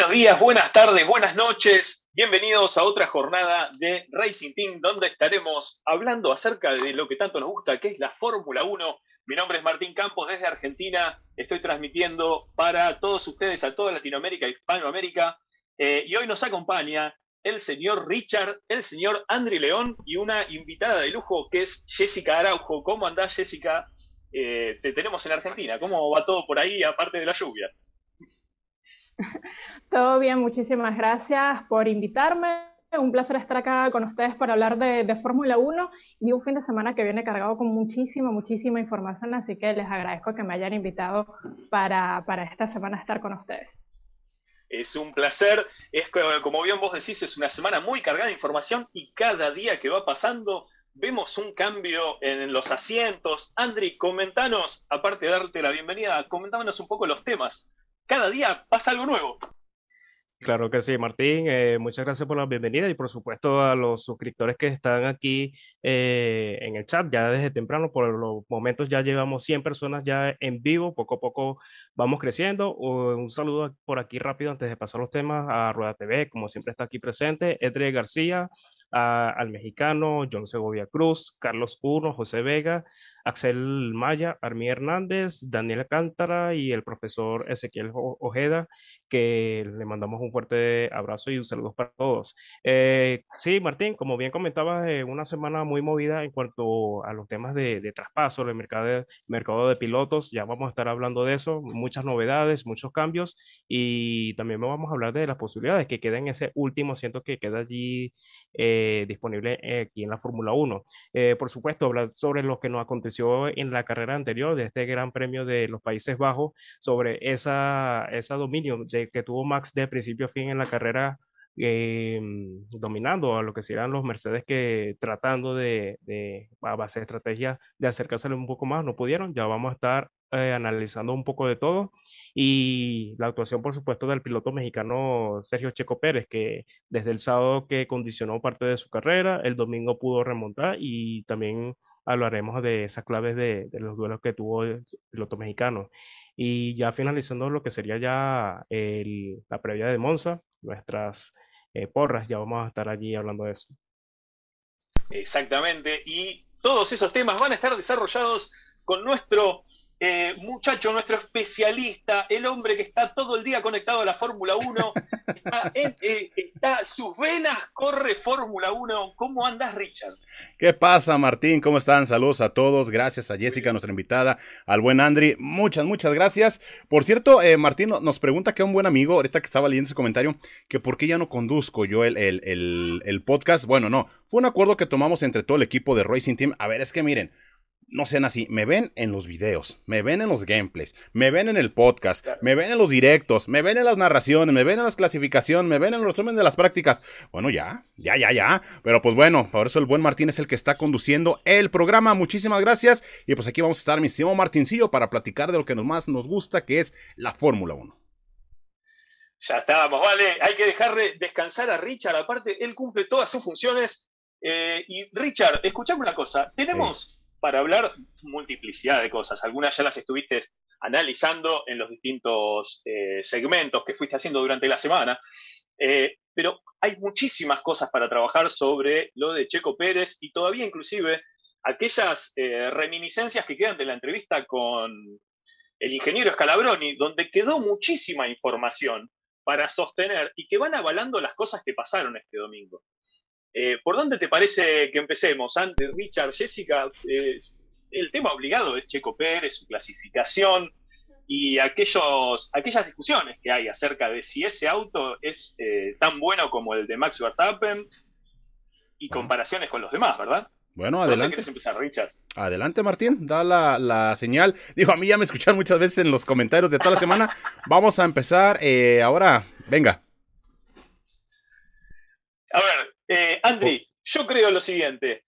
Buenos días, buenas tardes, buenas noches. Bienvenidos a otra jornada de Racing Team, donde estaremos hablando acerca de lo que tanto nos gusta, que es la Fórmula 1. Mi nombre es Martín Campos desde Argentina. Estoy transmitiendo para todos ustedes, a toda Latinoamérica y Hispanoamérica. Eh, y hoy nos acompaña el señor Richard, el señor Andri León y una invitada de lujo que es Jessica Araujo. ¿Cómo andás, Jessica? Eh, te tenemos en Argentina. ¿Cómo va todo por ahí, aparte de la lluvia? Todo bien, muchísimas gracias por invitarme. Un placer estar acá con ustedes para hablar de, Fórmula 1 y un fin de semana que viene cargado con muchísima, muchísima información, así que les agradezco que me hayan invitado para, para esta semana estar con ustedes. Es un placer, es como bien vos decís, es una semana muy cargada de información y cada día que va pasando vemos un cambio en los asientos. Andri, comentanos, aparte de darte la bienvenida, comentámonos un poco los temas cada día pasa algo nuevo. Claro que sí, Martín. Eh, muchas gracias por la bienvenida y por supuesto a los suscriptores que están aquí eh, en el chat ya desde temprano. Por los momentos ya llevamos 100 personas ya en vivo. Poco a poco vamos creciendo. Un saludo por aquí rápido antes de pasar los temas a Rueda TV, como siempre está aquí presente. Edre García, al mexicano, John Segovia Cruz, Carlos Uno, José Vega, Axel Maya, Armí Hernández, Daniel Cántara y el profesor Ezequiel Ojeda, que le mandamos un fuerte abrazo y un saludo para todos. Eh, sí, Martín, como bien comentabas, eh, una semana muy movida en cuanto a los temas de, traspaso, del mercado de, pilotos, ya vamos a estar hablando de eso, muchas novedades, muchos cambios y también vamos a hablar de las posibilidades que queden ese último asiento que queda allí eh, disponible aquí en la Fórmula 1. por supuesto, hablar sobre lo que nos aconteció en la carrera anterior de este Gran Premio de los Países Bajos sobre esa, esa dominio de, que tuvo Max de principio a fin en la carrera em, dominando a lo que serían los Mercedes que tratando de, de a base de estrategia de acercársele un poco más, no pudieron. Ya vamos a estar eh, analizando un poco de todo y la actuación, por supuesto, del piloto mexicano Sergio Checo Pérez, que desde el sábado que condicionó parte de su carrera, el domingo pudo remontar y también hablaremos de esas claves de, los duelos que tuvo el piloto mexicano. Y ya finalizando lo que sería ya la previa de Monza, nuestras eh, porras, ya vamos a estar allí hablando de eso. Exactamente, y todos esos temas van a estar desarrollados con nuestro eh, muchacho, nuestro especialista, el hombre que está todo el día conectado a la Fórmula 1, eh, está, sus venas corre Fórmula 1. ¿Cómo andas, Richard? ¿Qué pasa, Martín? ¿Cómo están? Saludos a todos. Gracias a Jessica, nuestra invitada, al buen Andri. Muchas, muchas gracias. Por cierto, eh, Martín nos pregunta que un buen amigo, ahorita que estaba leyendo su comentario, que por qué ya no conduzco yo el, el podcast. Bueno, no, fue un acuerdo que tomamos entre todo el equipo de Racing Team. A ver, es que miren no sean así, me ven en los videos, me ven en los gameplays, me ven en el podcast, me ven en los directos, me ven en las narraciones, me ven en las clasificaciones, me ven en los resúmenes de las prácticas. Bueno, ya, ya, ya, ya. Pero pues bueno, por eso el buen Martín es el que está conduciendo el programa. Muchísimas gracias. Y pues aquí vamos a estar, mi estimado Martincillo, para platicar de lo que más nos gusta, que es la Fórmula 1. Ya estábamos, vale. Hay que dejarle descansar a Richard. Aparte, él cumple todas sus funciones. Eh, y Richard, escuchame una cosa. Tenemos para hablar multiplicidad de cosas. Algunas ya las estuviste analizando en los distintos eh, segmentos que fuiste haciendo durante la semana, eh, pero hay muchísimas cosas para trabajar sobre lo de Checo Pérez y todavía inclusive aquellas eh, reminiscencias que quedan de la entrevista con el ingeniero Scalabroni, donde quedó muchísima información para sostener y que van avalando las cosas que pasaron este domingo. Eh, ¿Por dónde te parece que empecemos? Antes, Richard, Jessica, eh, el tema obligado es Checo Pérez, su clasificación y aquellos, aquellas discusiones que hay acerca de si ese auto es eh, tan bueno como el de Max Verstappen y comparaciones con los demás, ¿verdad? Bueno, adelante. quieres empezar, Richard? Adelante, Martín, da la, la, señal. Digo, a mí ya me escucharon muchas veces en los comentarios de toda la semana. Vamos a empezar ahora. Venga. A ver, eh, Andri, yo creo lo siguiente.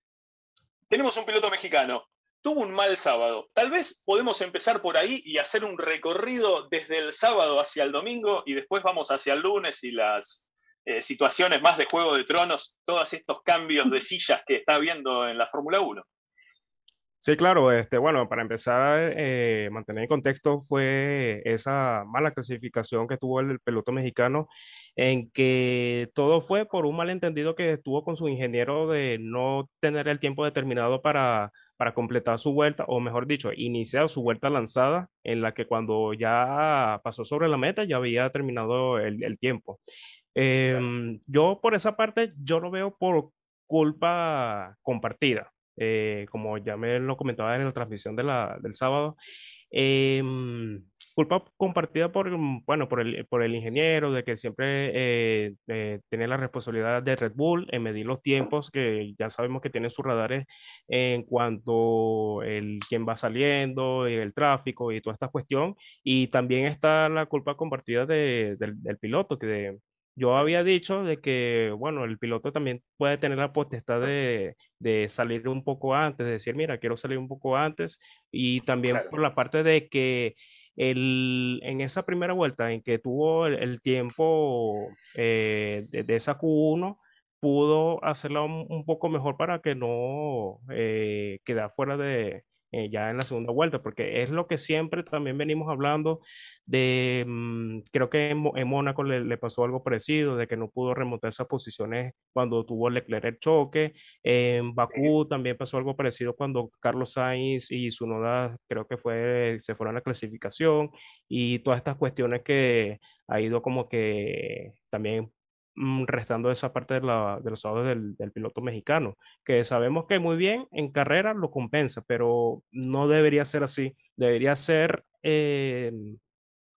Tenemos un piloto mexicano. Tuvo un mal sábado. Tal vez podemos empezar por ahí y hacer un recorrido desde el sábado hacia el domingo y después vamos hacia el lunes y las eh, situaciones más de Juego de Tronos, todos estos cambios de sillas que está habiendo en la Fórmula 1. Sí, claro, este, bueno, para empezar, eh, mantener el contexto fue esa mala clasificación que tuvo el, piloto mexicano, en que todo fue por un malentendido que tuvo con su ingeniero de no tener el tiempo determinado para, para completar su vuelta, o mejor dicho, iniciar su vuelta lanzada, en la que cuando ya pasó sobre la meta ya había terminado el, el tiempo. Em, yo por esa parte, yo lo veo por culpa compartida. Eh, como ya me lo comentaba en la transmisión de la, del sábado, em, culpa compartida por, bueno, por el, por el ingeniero, de que siempre eh, eh, tiene la responsabilidad de Red Bull en medir los tiempos, que ya sabemos que tiene sus radares en cuanto el quién va saliendo, y el tráfico y toda esta cuestión. Y también está la culpa compartida de, del, del piloto, que de, yo había dicho de que, bueno, el piloto también puede tener la potestad de, de salir un poco antes, de decir, mira, quiero salir un poco antes, y también por la parte de que el, en esa primera vuelta en que tuvo el, tiempo eh, de, esa Q1, pudo hacerla un, poco mejor para que no eh, quedara fuera de, eh, ya en la segunda vuelta, porque es lo que siempre también venimos hablando de, mm, creo que en, Mónaco le, pasó algo parecido, de que no pudo remontar esas posiciones cuando tuvo Leclerc el choque, en Bakú también pasó algo parecido cuando Carlos Sainz y su noda creo que fue, se fueron a la clasificación y todas estas cuestiones que ha ido como que también restando esa parte de, la, de los sábados del, del, piloto mexicano, que sabemos que muy bien en carrera lo compensa, pero no debería ser así, debería ser eh,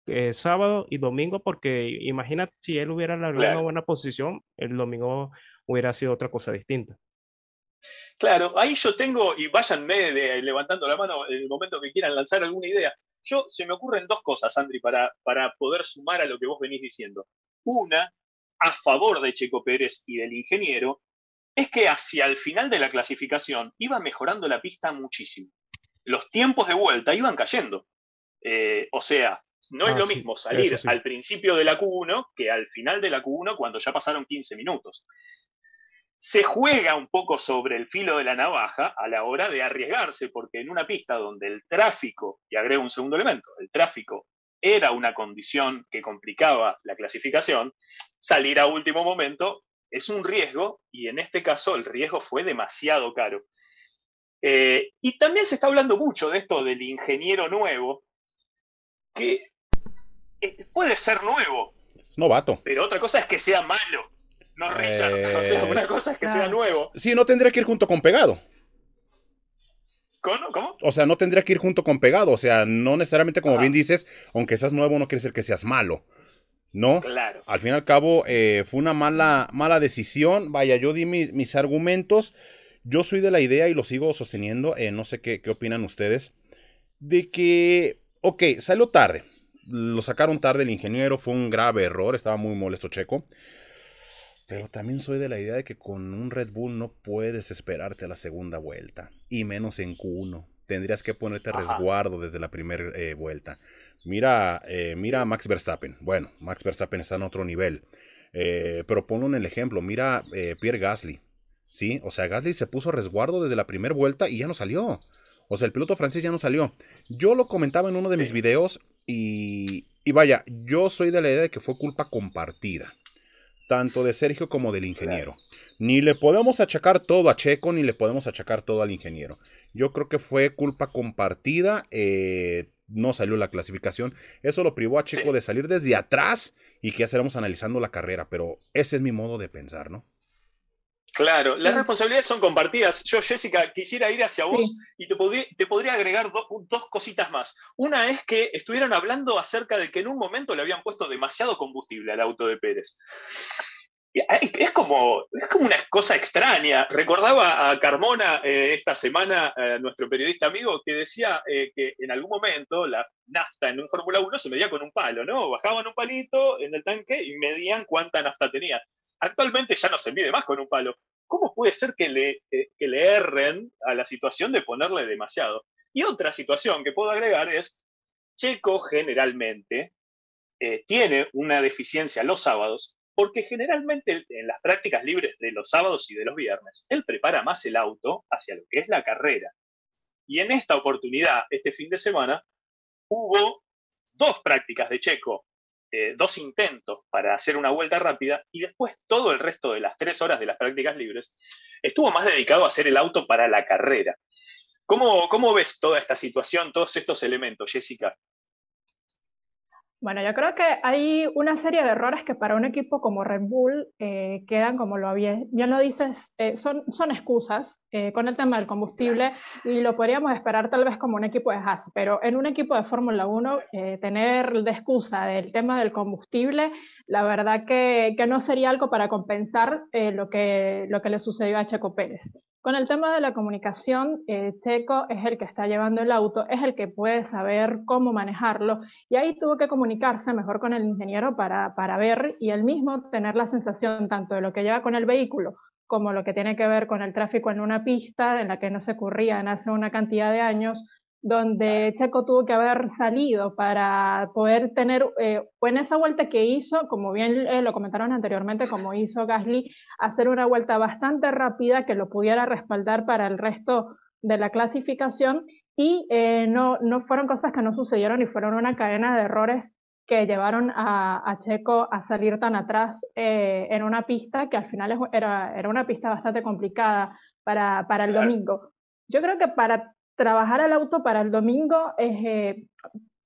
eh, sábado y domingo, porque imagina si él hubiera logrado una buena posición, el domingo hubiera sido otra cosa distinta. Claro, ahí yo tengo, y váyanme levantando la mano en el momento que quieran lanzar alguna idea. Yo se me ocurren dos cosas, Andri, para, para poder sumar a lo que vos venís diciendo. Una a favor de Checo Pérez y del ingeniero es que hacia el final de la clasificación iba mejorando la pista muchísimo. Los tiempos de vuelta iban cayendo. Eh, o sea, no es ah, lo mismo salir al principio de la Q1 que al final de la Q1 cuando ya pasaron 15 minutos. Se juega un poco sobre el filo de la navaja a la hora de arriesgarse, porque en una pista donde el tráfico, y agrego un segundo elemento, el tráfico era una condición que complicaba la clasificación, salir a último momento es un riesgo y en este caso el riesgo fue demasiado caro. Eh, y también se está hablando mucho de esto del ingeniero nuevo, que eh, puede ser nuevo. Novato. Pero otra cosa es que sea malo. No, Richard. O sea, una cosa es que sea nuevo. Sí, no tendría que ir junto con pegado. ¿Cómo? O sea, no tendría que ir junto con pegado. O sea, no necesariamente, como bien dices, aunque seas nuevo, no quiere decir que seas malo. ¿No? Claro. Al fin y al cabo, eh, fue una mala, mala decisión. Vaya, yo di mis, argumentos. Yo soy de la idea y lo sigo sosteniendo. Eh, no sé qué, qué opinan ustedes. De que, ok, salió tarde. Lo sacaron tarde el ingeniero. Fue un grave error. Estaba muy molesto Checo. Pero también soy de la idea de que con un Red Bull no puedes esperarte a la segunda vuelta, y menos en Q1. Tendrías que ponerte resguardo desde la primera eh, vuelta. Mira, eh, mira a Max Verstappen. Bueno, Max Verstappen está en otro nivel. Eh, pero ponlo en el ejemplo. Mira Pierre Gasly. ¿Sí? O sea, Gasly se puso resguardo desde la primera vuelta y ya no salió. O sea, el piloto francés ya no salió. Yo lo comentaba en uno de mis videos y, y vaya, yo soy de la idea de que fue culpa compartida tanto de Sergio como del ingeniero. Ni le podemos achacar todo a Checo, ni le podemos achacar todo al ingeniero. Yo creo que fue culpa compartida. Eh, no salió la clasificación. Eso lo privó a Checo de salir desde atrás y que ya estaremos analizando la carrera. Pero ese es mi modo de pensar, ¿no? Claro, las responsabilidades son compartidas. Yo, Jessica, quisiera ir hacia vos y te podría, te podría agregar dos cositas más. Una es que estuvieron hablando acerca de que en un momento le habían puesto demasiado combustible al auto de Pérez. Es como, es como una cosa extraña. Recordaba a Carmona eh, esta semana, eh, nuestro periodista amigo, que decía eh, que en algún momento la nafta en un Fórmula 1 se medía con un palo, ¿no? Bajaban un palito en el tanque y medían cuánta nafta tenía actualmente ya no se mide más con un palo. ¿Cómo puede ser que le, eh, le erren a la situación de ponerle demasiado? Y otra situación que puedo agregar es, Checo generalmente tiene una deficiencia los sábados porque generalmente en las prácticas libres de los sábados y de los viernes, él prepara más el auto hacia lo que es la carrera. Y en esta oportunidad, este fin de semana, hubo dos prácticas de Checo, eh, dos intentos para hacer una vuelta rápida y después todo el resto de las tres horas de las prácticas libres estuvo más dedicado a hacer el auto para la carrera. ¿Cómo, cómo ves toda esta situación, todos estos elementos, Jessica? Bueno, yo creo que hay una serie de errores que para un equipo como Red Bull eh, quedan, como lo había, bien lo dices, eh, son, son excusas eh, con el tema del combustible y lo podríamos esperar tal vez como un equipo de Haas, pero en un equipo de Fórmula 1 tener de excusa del tema del combustible, la verdad que, que no sería algo para compensar lo, que, lo que le sucedió a Checo Pérez. Con el tema de la comunicación, eh, Checo es el que está llevando el auto, es el que puede saber cómo manejarlo y ahí tuvo que comunicarse mejor con el ingeniero para, para ver y él mismo tener la sensación tanto de lo que lleva con el vehículo como lo que tiene que ver con el tráfico en una pista en la que no se ocurrían hace una cantidad de años, donde Checo tuvo que haber salido para poder tener, eh, en esa vuelta que hizo, como bien eh, lo comentaron anteriormente, como hizo Gasly, hacer una vuelta bastante rápida que lo pudiera respaldar para el resto de la clasificación. Y eh, no, no fueron cosas que no sucedieron y fueron una cadena de errores que llevaron a, Checo a salir tan atrás en una pista que al final era, era una pista bastante complicada para, para el domingo. Yo creo que para trabajar el auto para el domingo es, eh,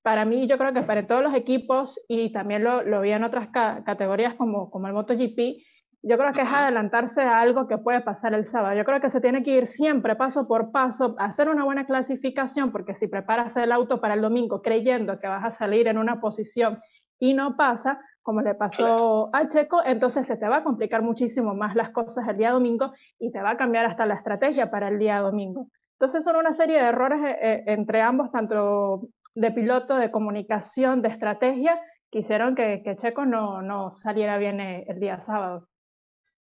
para mí, yo creo que para todos los equipos, y también lo, lo vi en otras categorías como, como el MotoGP, yo creo que es adelantarse a algo que puede pasar el sábado. Yo creo que se tiene que ir siempre paso por paso, hacer una buena clasificación, porque si preparas el auto para el domingo creyendo que vas a salir en una posición y no pasa, como le pasó al Checo, entonces se te va a complicar muchísimo más las cosas el día domingo y te va a cambiar hasta la estrategia para el día domingo. Entonces son una serie de errores eh, eh, entre ambos, tanto de piloto, de comunicación, de estrategia, que hicieron que, Checo no, saliera bien eh, el día sábado.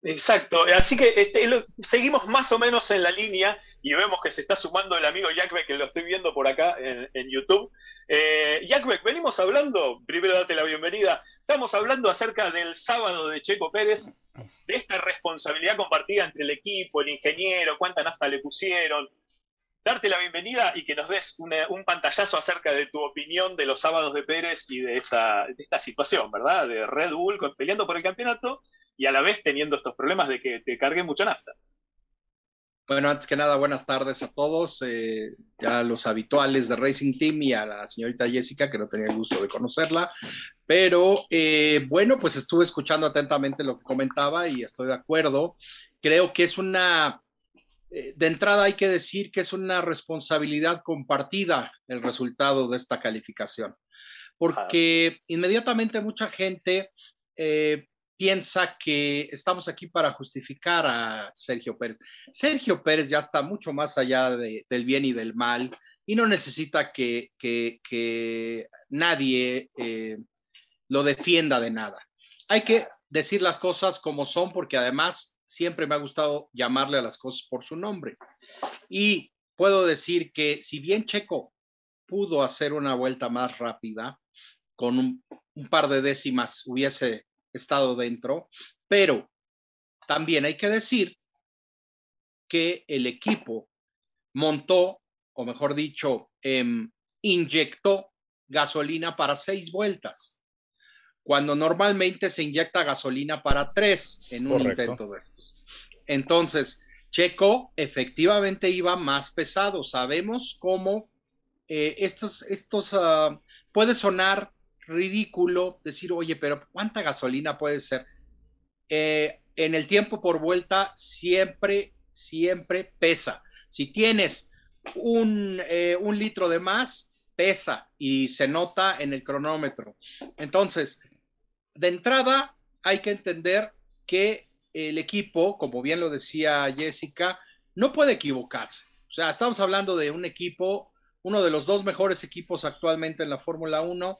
Exacto, así que este, seguimos más o menos en la línea y vemos que se está sumando el amigo Jackbeck, que lo estoy viendo por acá en, YouTube. Eh, Jackbeck, venimos hablando, primero date la bienvenida, estamos hablando acerca del sábado de Checo Pérez, de esta responsabilidad compartida entre el equipo, el ingeniero, cuánta nafta le pusieron, darte la bienvenida y que nos des un pantallazo acerca de tu opinión de los sábados de Pérez y de esta, situación, ¿verdad? De Red Bull peleando por el campeonato y a la vez teniendo estos problemas de que te cargue mucha nafta. Bueno, antes que nada, buenas tardes a todos, eh, ya los habituales de Racing Team y a la señorita Jessica, que no tenía el gusto de conocerla, pero eh, bueno, pues estuve escuchando atentamente lo que comentaba y estoy de acuerdo. Creo que es una de entrada hay que decir que es una responsabilidad compartida el resultado de esta calificación, porque inmediatamente mucha gente eh, piensa que estamos aquí para justificar a Sergio Pérez. Sergio Pérez ya está mucho más allá del bien y del mal y no necesita que, nadie eh, lo defienda de nada. Hay que decir las cosas como son porque además siempre me ha gustado llamarle a las cosas por su nombre. Y puedo decir que si bien Checo pudo hacer una vuelta más rápida, con un, par de décimas hubiese estado dentro, pero también hay que decir que el equipo montó, o mejor dicho, em, inyectó gasolina para seis vueltas cuando normalmente se inyecta gasolina para tres en un intento de estos. Entonces, Checo efectivamente iba más pesado. Sabemos cómo eh, estos, estos uh, puede sonar ridículo decir, oye, pero ¿cuánta gasolina puede ser? Eh, en el tiempo por vuelta siempre, siempre pesa. Si tienes un, eh, un litro de más, pesa y se nota en el cronómetro. Entonces, de entrada hay que entender que el equipo, como bien lo decía Jessica, no puede equivocarse. O sea, estamos hablando de un equipo, uno de los dos mejores equipos actualmente en la Fórmula 1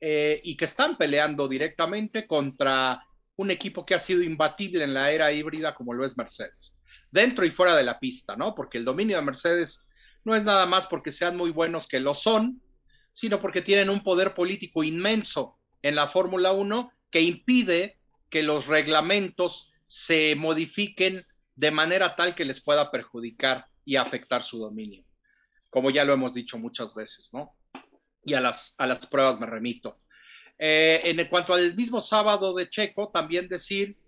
eh, y que están peleando directamente contra un equipo que ha sido imbatible en la era híbrida como lo es Mercedes, dentro y fuera de la pista, ¿no? Porque el dominio de Mercedes no es nada más porque sean muy buenos que lo son, sino porque tienen un poder político inmenso en la Fórmula 1 que impide que los reglamentos se modifiquen de manera tal que les pueda perjudicar y afectar su dominio. como ya lo hemos dicho muchas veces, ¿no? Y a las, a las pruebas me remito. Eh, en cuanto al mismo sábado de Checo, también decir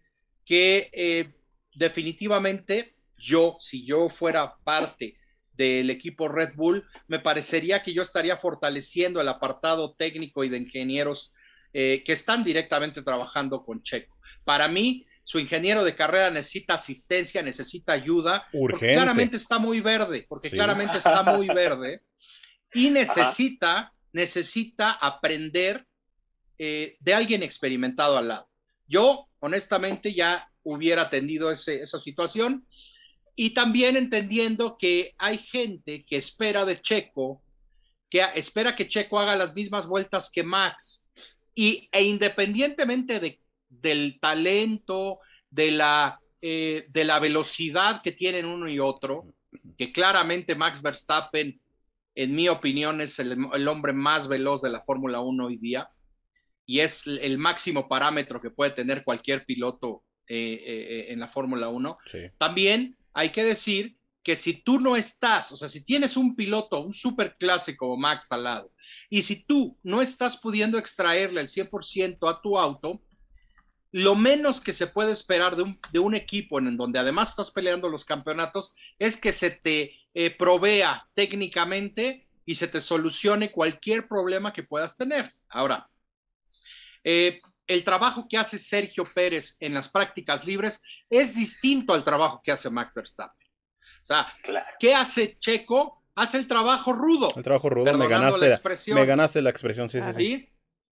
que eh, definitivamente yo, si yo fuera parte del equipo Red Bull, me parecería que yo estaría fortaleciendo el apartado técnico y de ingenieros eh, que están directamente trabajando con Checo. Para mí, su ingeniero de carrera necesita asistencia, necesita ayuda, Urgente. claramente está muy verde, porque claramente está muy verde y necesita, necesita aprender eh, de alguien experimentado al lado. Yo, honestamente, ya hubiera atendido ese, esa situación y también entendiendo que hay gente que espera de Checo, que espera que Checo haga las mismas vueltas que Max y, e independientemente de del talento, de la, eh, de la velocidad que tienen uno y otro, que claramente Max Verstappen, en mi opinión, es el, el hombre más veloz de la Fórmula 1 hoy día y es el máximo parámetro que puede tener cualquier piloto eh, eh, en la Fórmula 1. Sí. También hay que decir que si tú no estás, o sea, si tienes un piloto, un super clase como Max al lado, y si tú no estás pudiendo extraerle el 100% a tu auto, lo menos que se puede esperar de un, de un, equipo en donde además estás peleando los campeonatos es que se te eh, provea técnicamente y se te solucione cualquier problema que puedas tener. Ahora, eh, el trabajo que hace Sergio Pérez en las prácticas libres es distinto al trabajo que hace Max Verstappen. O sea, claro. ¿qué hace Checo? Hace el trabajo rudo. El trabajo rudo, me ganaste, la, me ganaste la expresión, sí, sí, sí.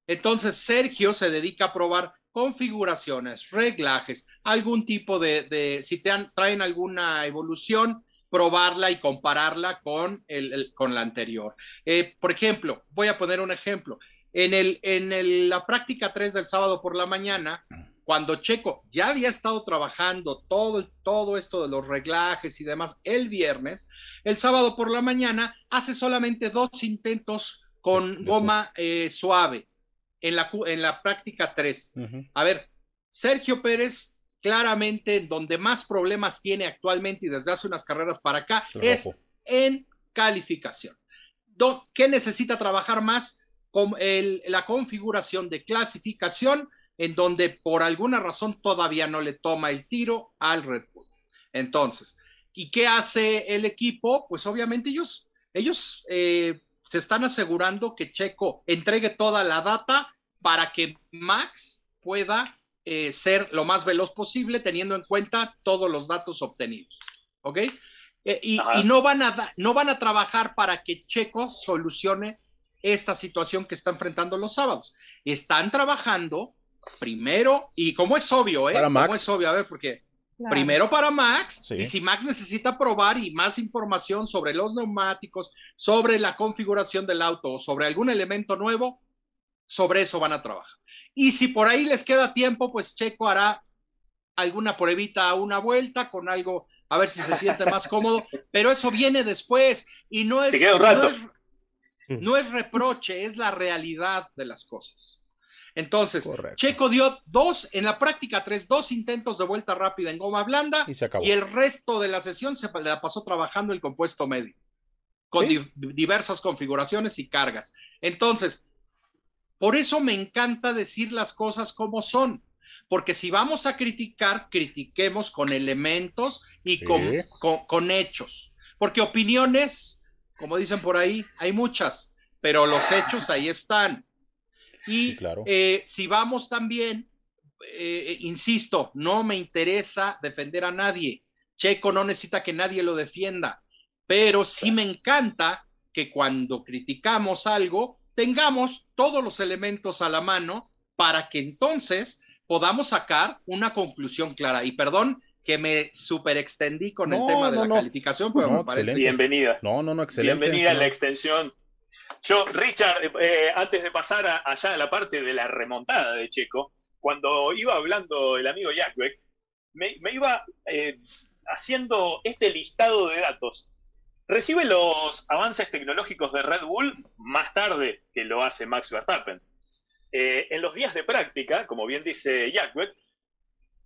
Entonces, Sergio se dedica a probar configuraciones, reglajes, algún tipo de, de si te han, traen alguna evolución, probarla y compararla con, el, el con la anterior. Eh, por ejemplo, voy a poner un ejemplo. En, el, en el, la práctica 3 del sábado por la mañana, cuando Checo ya había estado trabajando todo, todo esto de los reglajes y demás el viernes, el sábado por la mañana hace solamente dos intentos con goma eh, suave en la, en la práctica 3. Uh -huh. A ver, Sergio Pérez claramente donde más problemas tiene actualmente y desde hace unas carreras para acá es en calificación. ¿Qué necesita trabajar más? Con el, la configuración de clasificación en donde por alguna razón todavía no le toma el tiro al Red Bull. Entonces, ¿y qué hace el equipo? Pues obviamente ellos, ellos eh, se están asegurando que Checo entregue toda la data para que Max pueda eh, ser lo más veloz posible teniendo en cuenta todos los datos obtenidos. ¿Ok? Eh, y, y no, van a no van a trabajar para que Checo solucione esta situación que está enfrentando los sábados. Están trabajando primero, y como es obvio, ¿eh? Para Max. Como es obvio, a ver, porque Claro. Primero para Max, sí. y si Max necesita probar y más información sobre los neumáticos, sobre la configuración del auto o sobre algún elemento nuevo, sobre eso van a trabajar. Y si por ahí les queda tiempo, pues Checo hará alguna pruebita a una vuelta con algo, a ver si se siente más cómodo, pero eso viene después y no es, no es, no es reproche, es la realidad de las cosas. Entonces, Correcto. Checo dio dos, en la práctica tres, dos intentos de vuelta rápida en goma blanda y, se acabó. y el resto de la sesión se la pasó trabajando el compuesto medio, con ¿Sí? di diversas configuraciones y cargas. Entonces, por eso me encanta decir las cosas como son, porque si vamos a criticar, critiquemos con elementos y ¿Sí? con, con, con hechos, porque opiniones, como dicen por ahí, hay muchas, pero los hechos ahí están. Y sí, claro. eh, si vamos también, eh, insisto, no me interesa defender a nadie. Checo no necesita que nadie lo defienda, pero sí me encanta que cuando criticamos algo, tengamos todos los elementos a la mano para que entonces podamos sacar una conclusión clara. Y perdón que me super extendí con no, el tema de no, la no. calificación, pero me parece. Bienvenida. No, no, no, excelente. Bienvenida en la extensión. Yo, Richard, eh, antes de pasar allá a la parte de la remontada de Checo, cuando iba hablando el amigo Jackwek, me, me, iba eh, haciendo este listado de datos. Recibe los avances tecnológicos de Red Bull más tarde que lo hace Max Verstappen. Eh, en los días de práctica, como bien dice Jackwek,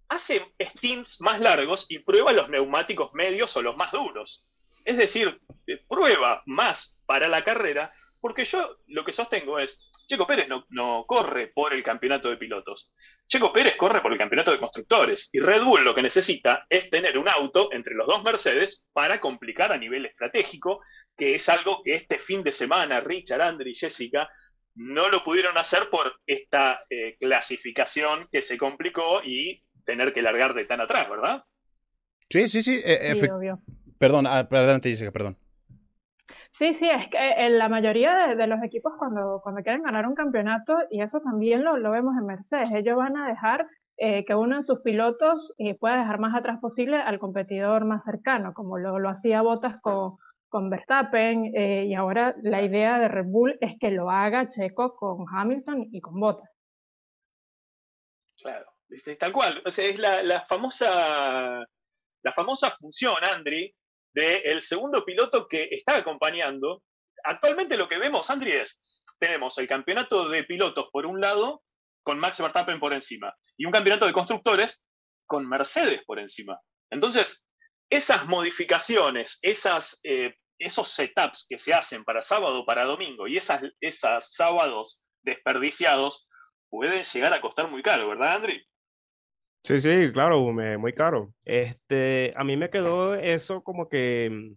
hace stints más largos y prueba los neumáticos medios o los más duros. Es decir, prueba más para la carrera, porque yo lo que sostengo es, Checo Pérez no, no, corre por el campeonato de pilotos. Checo Pérez corre por el campeonato de constructores. Y Red Bull lo que necesita es tener un auto entre los dos Mercedes para complicar a nivel estratégico, que es algo que este fin de semana Richard, Andre y Jessica no lo pudieron hacer por esta eh, clasificación que se complicó y tener que largar de tan atrás, ¿verdad? Sí, sí, sí. Eh, sí obvio. Perdón, ah, adelante, Jessica, perdón. Sí, sí, es que en la mayoría de, los equipos cuando, cuando quieren ganar un campeonato, y eso también lo, lo vemos en Mercedes, ellos van a dejar eh, que uno de sus pilotos eh, pueda dejar más atrás posible al competidor más cercano, como lo, lo hacía Bottas con, con Verstappen, eh, y ahora la idea de Red Bull es que lo haga Checo con Hamilton y con Bottas. Claro, tal cual. O sea, es la, la, famosa, la famosa función, Andri, del segundo piloto que está acompañando. Actualmente lo que vemos, Andri, es, tenemos el campeonato de pilotos por un lado, con Max Verstappen por encima, y un campeonato de constructores con Mercedes por encima. Entonces, esas modificaciones, esas, eh, esos setups que se hacen para sábado, para domingo, y esas, esas sábados desperdiciados, pueden llegar a costar muy caro, ¿verdad, Andri? Sí, sí, claro, muy caro. Este, a mí me quedó eso como que mm,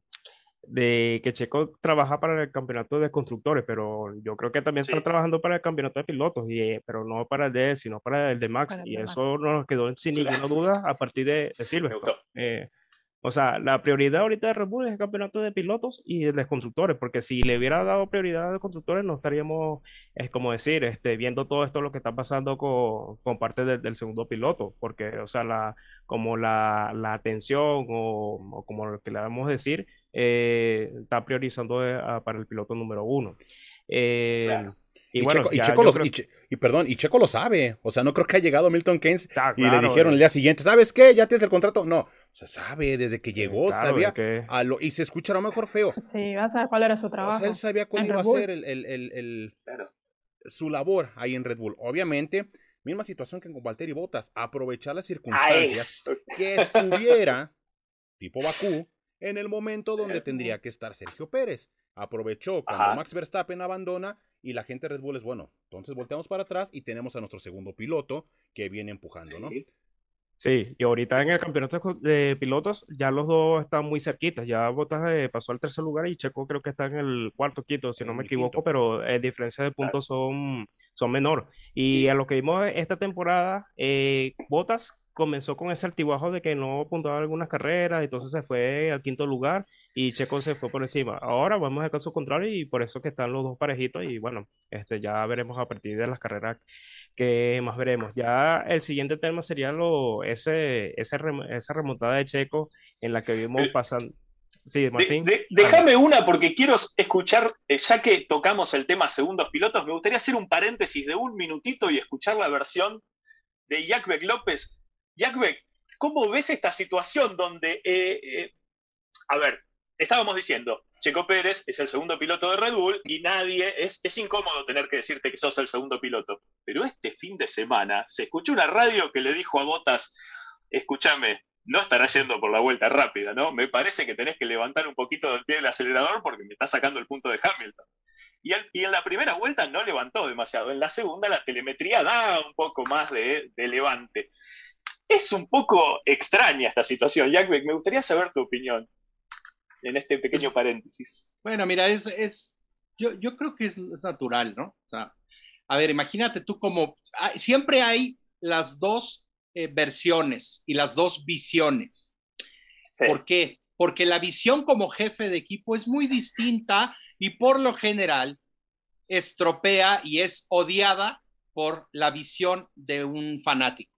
de que Checo trabaja para el campeonato de constructores, pero yo creo que también está trabajando para el campeonato de pilotos, y, eh, pero no para el de sino para el de Max, y eso nos quedó sin ninguna duda a partir de, de Silverstone. O sea, la prioridad ahorita de Red Bull es el campeonato de pilotos y de constructores, porque si le hubiera dado prioridad a constructores, no estaríamos, es como decir, este, viendo todo esto lo que está pasando con, con parte del segundo piloto, porque, o sea, la, como la, la atención o, como lo que le vamos a decir, eh, está priorizando eh, para el piloto número uno. Eh, y, bueno, Checo, y, perdón, y Checo lo sabe. O sea, no creo que haya llegado Milton Keynes y le dijeron el día siguiente, ¿sabes qué? Ya tienes el contrato. No, o sea, sabe, desde que llegó, sabía. y se escucha a lo mejor feo. Sí, va a saber cuál era su trabajo. O sea, él sabía cuál iba a ser el, su labor ahí en Red Bull. Obviamente, misma situación que con Valtteri Bottas, aprovechar las circunstancias que estuviera, tipo Bakú, en el momento donde tendría que estar Sergio Pérez. Aprovechó cuando Max Verstappen abandona y la gente de Red Bull es bueno. Entonces volteamos para atrás y tenemos a nuestro segundo piloto que viene empujando, ¿no? Sí, y ahorita en el campeonato de pilotos ya los dos están muy cerquitas. Ya Bottas eh, pasó al tercer lugar y Checo creo que está en el cuarto quinto, si no me equivoco, pero eh, diferencia de puntos son, son menor. Y a lo que vimos esta temporada, eh, Bottas comenzó con ese altibajo de que no puntuaba algunas carreras, entonces se fue al quinto lugar y Checo se fue por encima. Ahora vamos al caso contrario y por eso que están los dos parejitos y bueno, este, ya veremos a partir de las carreras que más veremos. Ya el siguiente tema sería lo, ese, esa remontada de Checo en la que vimos pasando. Sí, Martín. déjame una porque quiero escuchar, eh, ya que tocamos el tema segundos pilotos, me gustaría hacer un paréntesis de un minutito y escuchar la versión de Jacques López Jack ¿cómo ves esta situación donde, eh, eh, a ver, estábamos diciendo, Checo Pérez es el segundo piloto de Red Bull y nadie, es, es incómodo tener que decirte que sos el segundo piloto, pero este fin de semana se escuchó una radio que le dijo a Botas, escúchame, no estará yendo por la vuelta rápida, ¿no? Me parece que tenés que levantar un poquito del pie del acelerador porque me está sacando el punto de Hamilton. Y, en la primera vuelta no levantó demasiado, en la segunda la telemetría da un poco más de, de levante. Es un poco extraña esta situación. Jack, me gustaría saber tu opinión en este pequeño paréntesis. Bueno, mira, es, es yo, yo creo que es, natural, ¿no? O sea, a ver, imagínate tú como, siempre hay las dos eh, versiones y las dos visiones. ¿Por qué? Porque la visión como jefe de equipo es muy distinta y por lo general estropea y es odiada por la visión de un fanático.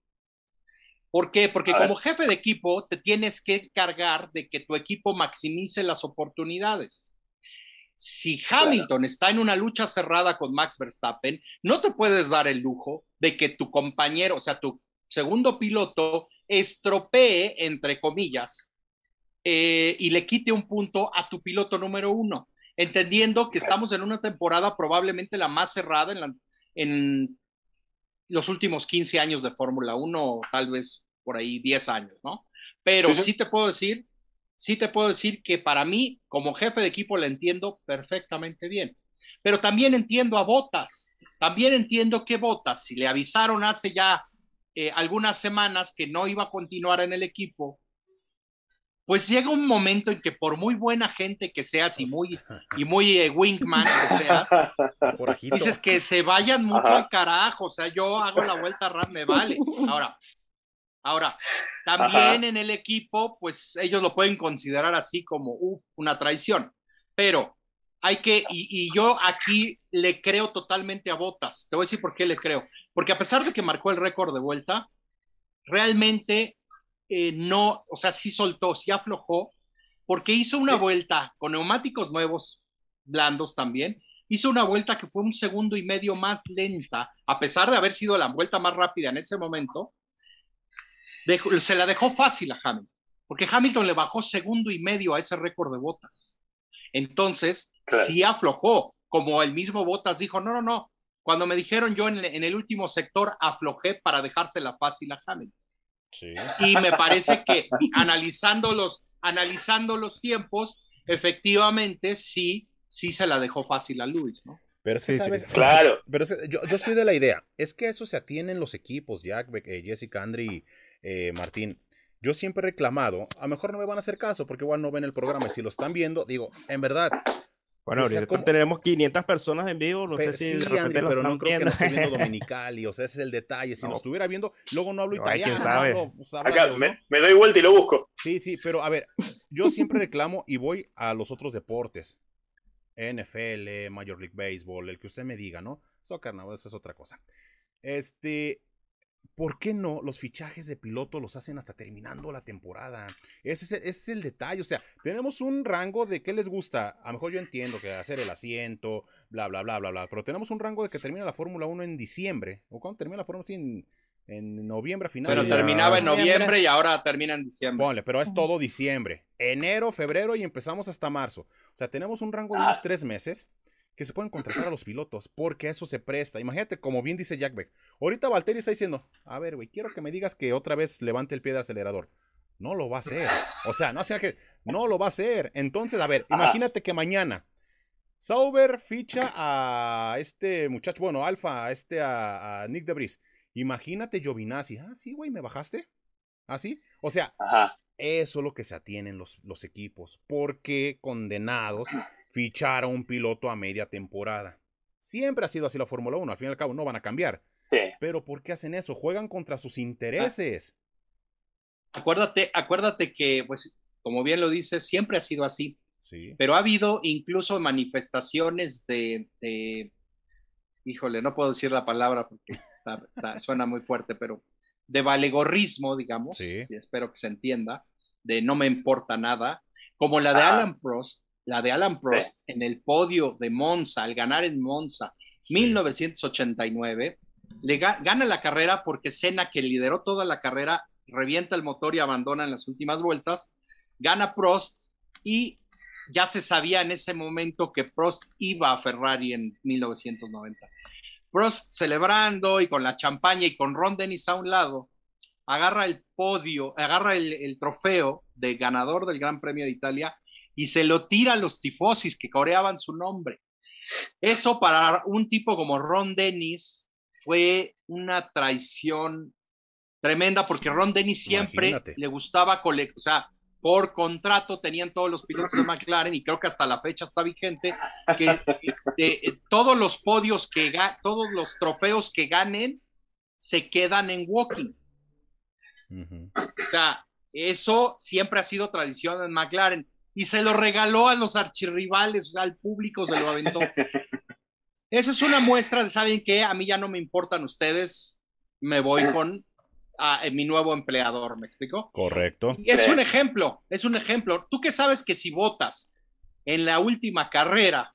¿Por qué? Porque como jefe de equipo te tienes que cargar de que tu equipo maximice las oportunidades. Si Hamilton está en una lucha cerrada con Max Verstappen, no te puedes dar el lujo de que tu compañero, o sea, tu segundo piloto, estropee, entre comillas, eh, y le quite un punto a tu piloto número uno, entendiendo que estamos en una temporada probablemente la más cerrada en, en los últimos 15 años de Fórmula 1, tal vez por ahí 10 años, ¿no? Pero sí, te puedo decir, sí te puedo decir que para mí, como jefe de equipo, le entiendo perfectamente bien. Pero también entiendo a Botas. También entiendo que Botas, si le avisaron hace ya eh, algunas semanas que no iba a continuar en el equipo, pues llega un momento en que por muy buena gente que seas y muy, y muy eh, wingman que seas, dices que se vayan mucho al carajo, o sea, yo hago la vuelta rap, me vale. Ahora, ahora, también en el equipo, pues ellos lo pueden considerar así como una traición, pero hay que, y, y, yo aquí le creo totalmente a Botas, te voy a decir por qué le creo, porque a pesar de que marcó el récord de vuelta, realmente eh, no, o sea, sí soltó, sí aflojó, porque hizo una vuelta con neumáticos nuevos, blandos también, hizo una vuelta que fue un segundo y medio más lenta, a pesar de haber sido la vuelta más rápida en ese momento, se la dejó fácil a Hamilton, porque Hamilton le bajó segundo y medio a ese récord de botas. Entonces, sí aflojó, como el mismo Botas dijo, no, no, no, cuando me dijeron yo en, en el último sector, aflojé para dejársela fácil a Hamilton. Y me parece que analizando los, analizando los tiempos, efectivamente sí, sí se la dejó fácil a Luis, ¿no? Pero es que, ¿sabes? Claro. Pero yo, yo, soy de la idea. Es que eso se atienen los equipos, Jack, eh, Jessica, Andri, eh, Martín. Yo siempre he reclamado, a lo mejor no me van a hacer caso porque igual no ven el programa y si lo están viendo, digo, en verdad, bueno, ahorita tenemos 500 personas en vivo, no sé si sí, Andri, pero no creo que no esté viendo Dominicali, o sea, ese es el detalle. Si no. lo estuviera viendo, luego no hablo italiano. Sabe. No, pues, Acá, me, me, doy vuelta y lo busco. Sí, sí, pero a ver, yo siempre reclamo y voy a los otros deportes. NFL, Major League Baseball, el que usted me diga, ¿no? Soccer, no, esa es otra cosa. Este, ¿por qué no los fichajes de piloto los hacen hasta terminando la temporada? Ese es, el, ese es, el, detalle. O sea, tenemos un rango de qué les gusta. A lo mejor yo entiendo que hacer el asiento, bla, bla, bla, bla, bla. Pero tenemos un rango de que termina la Fórmula 1 en diciembre. ¿O cuándo termina la Fórmula 1? En, en noviembre a final. Pero terminaba en noviembre y ahora termina en diciembre. Ponle, pero es todo diciembre. Enero, febrero y empezamos hasta marzo. O sea, tenemos un rango de unos tres meses que se pueden contratar a los pilotos, porque eso se presta. Imagínate, como bien dice Jack Beck, ahorita Valtteri está diciendo, a ver, güey, quiero que me digas que otra vez levante el pie de acelerador. No lo va a hacer. O sea, no sea que no lo va a hacer. Entonces, a ver, imagínate que mañana Sauber ficha a este muchacho, bueno, Alfa, a este a, a Nick Debris. Imagínate Giovinazzi. Ah, sí, güey, ¿me bajaste? ¿Ah, sí? O sea, Ajá. eso es lo que se atienen los, los equipos. Porque condenados fichar a un piloto a media temporada. Siempre ha sido así la Fórmula 1, al fin y al cabo no van a cambiar. Sí. Pero ¿por qué hacen eso? Juegan contra sus intereses. Acuérdate, acuérdate que, pues, como bien lo dices, siempre ha sido así. Sí. Pero ha habido incluso manifestaciones de, de híjole, no puedo decir la palabra porque está, está, suena muy fuerte, pero de valegorrismo, digamos, Sí. y espero que se entienda, de no me importa nada, como la de Ah. Alan Prost, la de Alan Prost en el podio de Monza, al ganar en Monza, Sí. 1989, le ga- gana la carrera porque Senna, que lideró toda la carrera, revienta el motor y abandona en las últimas vueltas, gana Prost y ya se sabía en ese momento que Prost iba a Ferrari en 1990. Prost celebrando y con la champaña y con Ron Dennis a un lado, agarra el podio, agarra el, el trofeo de ganador del Gran Premio de Italia y se lo tira a los tifosis que coreaban su nombre. Eso para un tipo como Ron Dennis fue una traición tremenda porque Ron Dennis siempre Imagínate. le gustaba, cole- o sea, por contrato tenían todos los pilotos de McLaren y creo que hasta la fecha está vigente que eh, eh, todos los podios que todos los trofeos que ganen se quedan en walking. O sea, eso siempre ha sido tradición en McLaren y se lo regaló a los archirrivales, o sea, al público se lo aventó. Esa es una muestra de, ¿saben qué? A mí ya no me importan ustedes, me voy con a, mi nuevo empleador, ¿me explico? Correcto. Y es Sí. un ejemplo, es un ejemplo. Tú que sabes que si votas en la última carrera,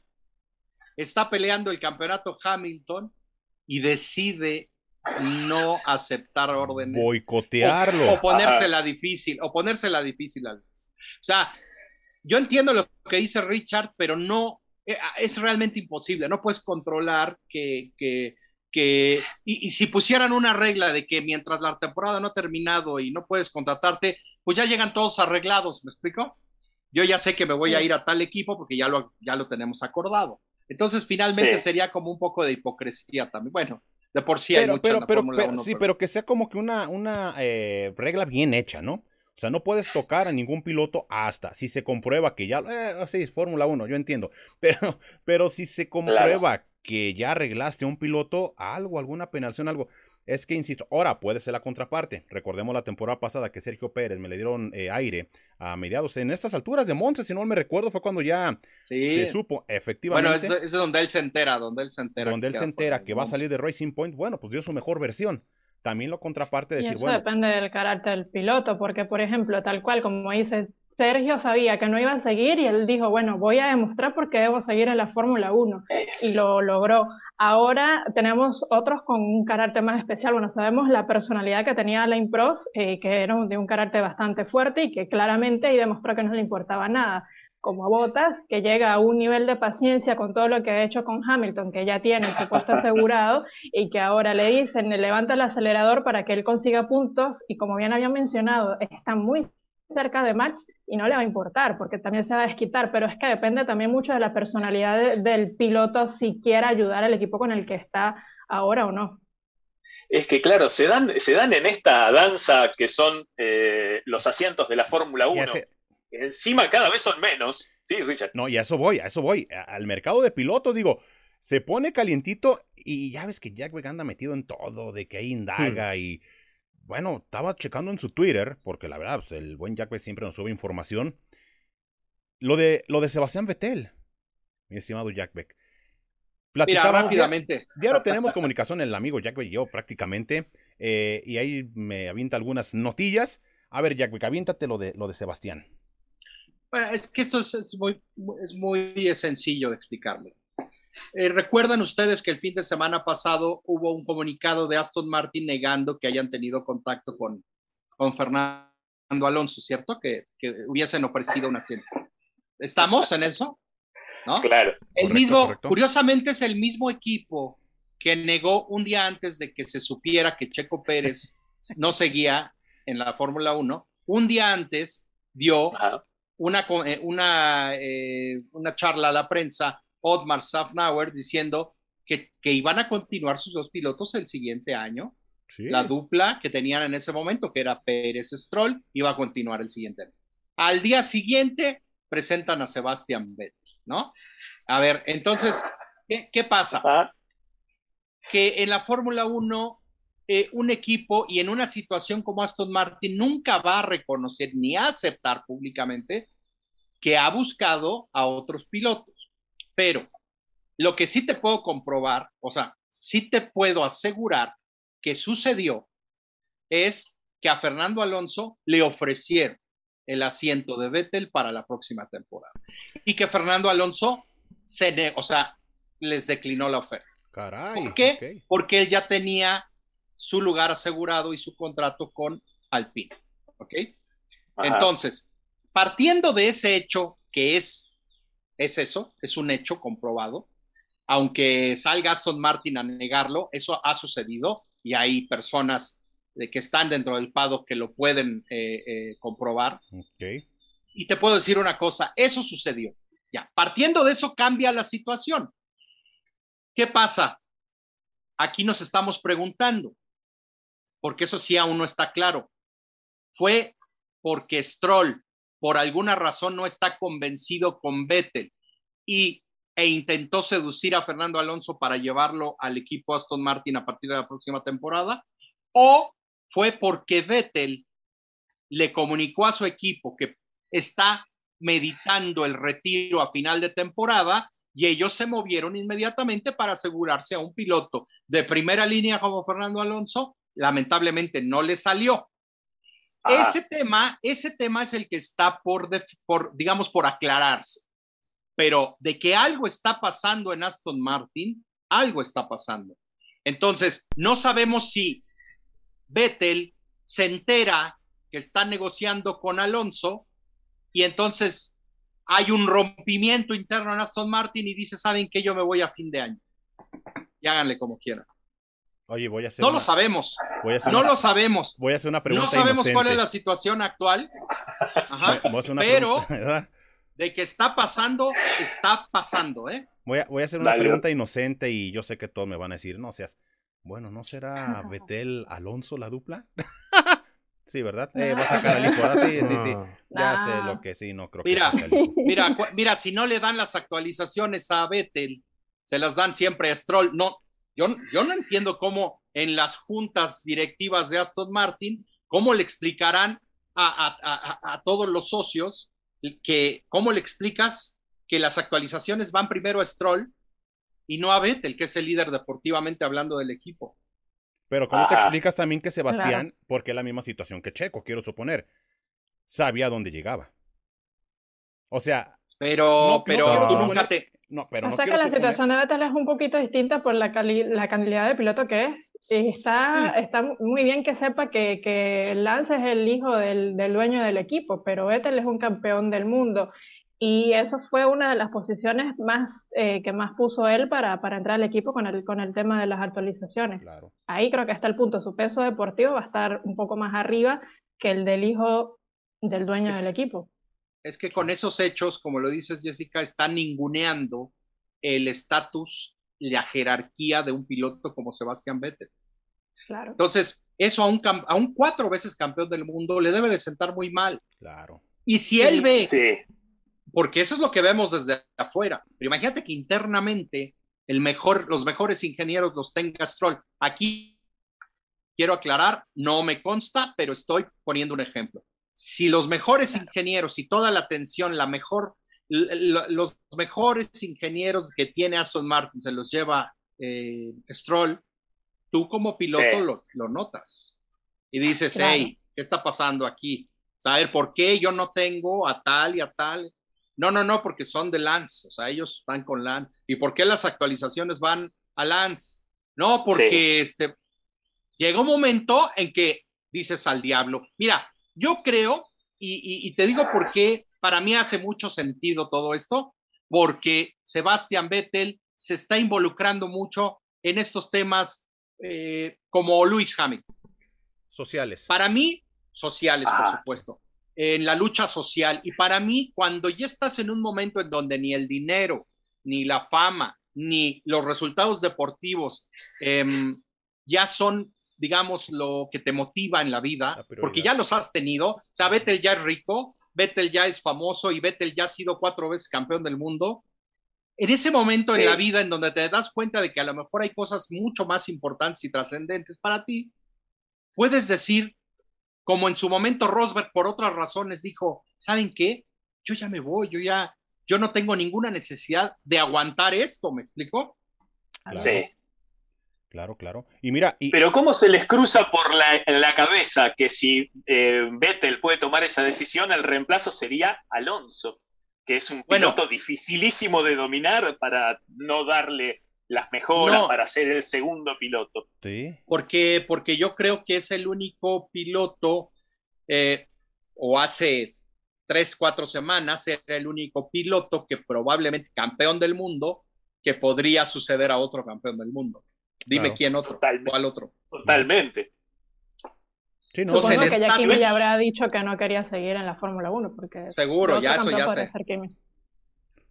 está peleando el campeonato Hamilton y decide no aceptar órdenes. Boicotearlo. O, o ponérsela difícil, o ponérsela difícil a Luis. O sea, yo entiendo lo que dice Richard, pero no, eh, es realmente imposible. No puedes controlar que, que, que y, y, si pusieran una regla de que mientras la temporada no ha terminado y no puedes contratarte, pues ya llegan todos arreglados, ¿me explico? yo ya sé que me voy a ir a tal equipo porque ya lo, ya lo tenemos acordado. Entonces, finalmente sería como un poco de hipocresía también. Bueno, de por sí pero, hay pero, pero, pero, sí, pero que sea como que una, una eh, regla bien hecha, ¿no? O sea, no puedes tocar a ningún piloto hasta si se comprueba que ya, eh, sí, es Fórmula 1, yo entiendo, pero, pero si se comprueba que ya arreglaste a un piloto, algo, alguna penalización, algo, es que, insisto, ahora puede ser la contraparte. Recordemos la temporada pasada que Sergio Pérez me le dieron eh, aire a mediados. En estas alturas de Monza, si no me recuerdo, fue cuando ya se supo efectivamente. Bueno, es, es, donde él se entera, donde él se entera. Donde él se entera que va a salir de Racing Point. Bueno, pues dio su mejor versión. También lo contraparte de decir, eso depende del carácter del piloto, porque, por ejemplo, tal cual como dice Sergio sabía que no iba a seguir y él dijo, bueno, voy a demostrar por qué debo seguir en la Fórmula 1. Y lo logró. Ahora tenemos otros con un carácter más especial. Bueno, sabemos la personalidad que tenía Alain Prost, eh, que era de un carácter bastante fuerte y que claramente y demostró que no le importaba nada. Como a Bottas, que llega a un nivel de paciencia con todo lo que ha hecho con Hamilton, que ya tiene su puesto asegurado y que ahora le dicen, levanta el acelerador para que él consiga puntos y como bien había mencionado, está muy cerca de Max y no le va a importar porque también se va a desquitar, pero es que depende también mucho de la personalidad del piloto si quiere ayudar al equipo con el que está ahora o no. Es que claro, se dan, se dan en esta danza que son eh, los asientos de la Fórmula 1. Encima cada vez son menos. Sí, Richard. No, y a eso voy, a eso voy. Al mercado de pilotos, digo, se pone calientito y ya ves que Jack anda metido en todo, de que ahí indaga hmm. y bueno, estaba checando en su Twitter, porque la verdad, pues, el buen Jack siempre nos sube información. Lo de, lo de Sebastián Vettel, mi estimado Jack Beck. Mira, rápidamente. Ya, ahora tenemos comunicación el amigo Jack y yo prácticamente. Eh, y ahí me avienta algunas notillas. A ver, Jack Beck, aviéntate lo de, lo de Sebastián. Bueno, es que esto es, muy, es muy sencillo de explicarme. Eh, Recuerdan ustedes que el fin de semana pasado hubo un comunicado de Aston Martin negando que hayan tenido contacto con, con Fernando Alonso, ¿cierto? Que, hubiesen ofrecido un asiento. ¿Estamos en eso? ¿No? Claro. El mismo, curiosamente es el mismo equipo que negó un día antes de que se supiera que Checo Pérez no seguía en la Fórmula 1, un día antes dio una, eh, una, eh, una charla a la prensa Otmar Safnauer diciendo que, que, iban a continuar sus dos pilotos el siguiente año. La dupla que tenían en ese momento, que era Pérez Stroll, iba a continuar el siguiente año. Al día siguiente presentan a Sebastián Vettel, ¿no? A ver, entonces, ¿qué, pasa? Que en la Fórmula 1 eh, un equipo y en una situación como Aston Martin nunca va a reconocer ni a aceptar públicamente que ha buscado a otros pilotos. Pero lo que sí te puedo comprobar, o sea, sí te puedo asegurar que sucedió es que a Fernando Alonso le ofrecieron el asiento de Vettel para la próxima temporada y que Fernando Alonso se, o sea, les declinó la oferta. Caray. ¿Por qué? Porque él ya tenía su lugar asegurado y su contrato con Alpine. ¿Ok? Entonces, partiendo de ese hecho que es es eso, es un hecho comprobado. Aunque salga Aston Martin a negarlo, eso ha sucedido y hay personas de que están dentro del PADO que lo pueden eh, eh, comprobar. Y te puedo decir una cosa, eso sucedió. Ya, partiendo de eso cambia la situación. ¿Qué pasa? Aquí nos estamos preguntando, porque eso sí aún no está claro. Fue porque Stroll por alguna razón no está convencido con Vettel y, e intentó seducir a Fernando Alonso para llevarlo al equipo Aston Martin a partir de la próxima temporada, o fue porque Vettel le comunicó a su equipo que está meditando el retiro a final de temporada y ellos se movieron inmediatamente para asegurarse a un piloto de primera línea como Fernando Alonso. Lamentablemente no le salió. Ese tema, ese tema es el que está por, por, digamos, por aclararse. Pero de que algo está pasando en Aston Martin, algo está pasando. Entonces, no sabemos si Vettel se entera que está negociando con Alonso y entonces hay un rompimiento interno en Aston Martin y dice, ¿saben que Yo me voy a fin de año. Y háganle como quieran. Oye, voy a hacer. No lo sabemos. no lo sabemos. Voy a hacer una pregunta. No sabemos cuál es la situación actual. Ajá. pero, de que está pasando, está pasando, ¿eh? Voy a, voy a hacer una pregunta inocente y yo sé que todos me van a decir, no seas, bueno, ¿no será Betel Alonso la dupla? sí, ¿verdad? Eh, va a sacar el hijo. Sí, sí, sí. Ya sé lo que sí, no creo mira, que Mira, mira, si no le dan las actualizaciones a Betel, se las dan siempre a Stroll. No, yo, yo no entiendo cómo en las juntas directivas de Aston Martin, cómo le explicarán a, a, a todos los socios que, ¿cómo le explicas que las actualizaciones van primero a Stroll y no a Vettel, que es el líder deportivamente hablando del equipo? Pero ¿cómo te explicas también que Sebastián, porque es la misma situación que Checo, quiero suponer, sabía dónde llegaba? O sea, pero, pero tú nunca te, no, pero que la situación de Vettel es un poquito distinta por la, la calidad de piloto que es. Y está, está muy bien que sepa que, que Lance es el hijo del, del, dueño del equipo, pero Vettel es un campeón del mundo. Y eso fue una de las posiciones más eh, que más puso él para, para, entrar al equipo con el, con el tema de las actualizaciones. Claro. Ahí creo que está el punto. Su peso deportivo va a estar un poco más arriba que el del hijo del dueño del equipo es que con esos hechos, como lo dices Jessica, está ninguneando el estatus, la jerarquía de un piloto como Sebastián Vettel. Claro. Entonces, eso a un, a un cuatro veces campeón del mundo le debe de sentar muy mal. Claro. Y si él ve, sí. porque eso es lo que vemos desde afuera, pero imagínate que internamente el mejor, los mejores ingenieros los tenga Stroll. Aquí quiero aclarar, no me consta, pero estoy poniendo un ejemplo si los mejores ingenieros y toda la atención, la mejor, los mejores ingenieros que tiene Aston Martin se los lleva eh, Stroll, tú como piloto lo, notas y dices, hey, ¿qué está pasando aquí? Saber por qué yo no tengo a tal y a tal. No, no, no, porque son de Lance, o sea, ellos están con Lance. ¿Y por qué las actualizaciones van a Lance? No, porque este, llega un momento en que dices al diablo, mira, yo creo, y, te digo por qué para mí hace mucho sentido todo esto, porque Sebastián Vettel se está involucrando mucho en estos temas eh, como Luis Hamilton. Sociales. Para mí, sociales, por supuesto, en la lucha social. Y para mí, cuando ya estás en un momento en donde ni el dinero, ni la fama, ni los resultados deportivos em, ya son digamos, lo que te motiva en la vida, porque ya los has tenido. O sea, Vettel ya es rico, Vettel ya es famoso y Vettel ya ha sido cuatro veces campeón del mundo. En ese momento en la vida en donde te das cuenta de que a lo mejor hay cosas mucho más importantes y trascendentes para ti, puedes decir, como en su momento Rosberg por otras razones dijo, ¿saben qué? Yo ya me voy, yo ya, yo no tengo ninguna necesidad de aguantar esto, ¿me explico? Sí. Claro, claro. Y mira. Pero ¿cómo se les cruza por la, la cabeza que si eh, Vettel puede tomar esa decisión, el reemplazo sería Alonso, que es un piloto dificilísimo de dominar para no darle las mejoras para ser el segundo piloto? Sí. Porque, porque yo creo que es el único piloto, eh, o hace tres, cuatro semanas, era el único piloto que probablemente campeón del mundo, que podría suceder a otro campeón del mundo. Dime quién otro. Totalmente. ¿Cuál otro? Totalmente. Sí, no. Supongo que ya Kimi ya habrá dicho que no quería seguir en la Fórmula 1 porque seguro, ya eso ya sé.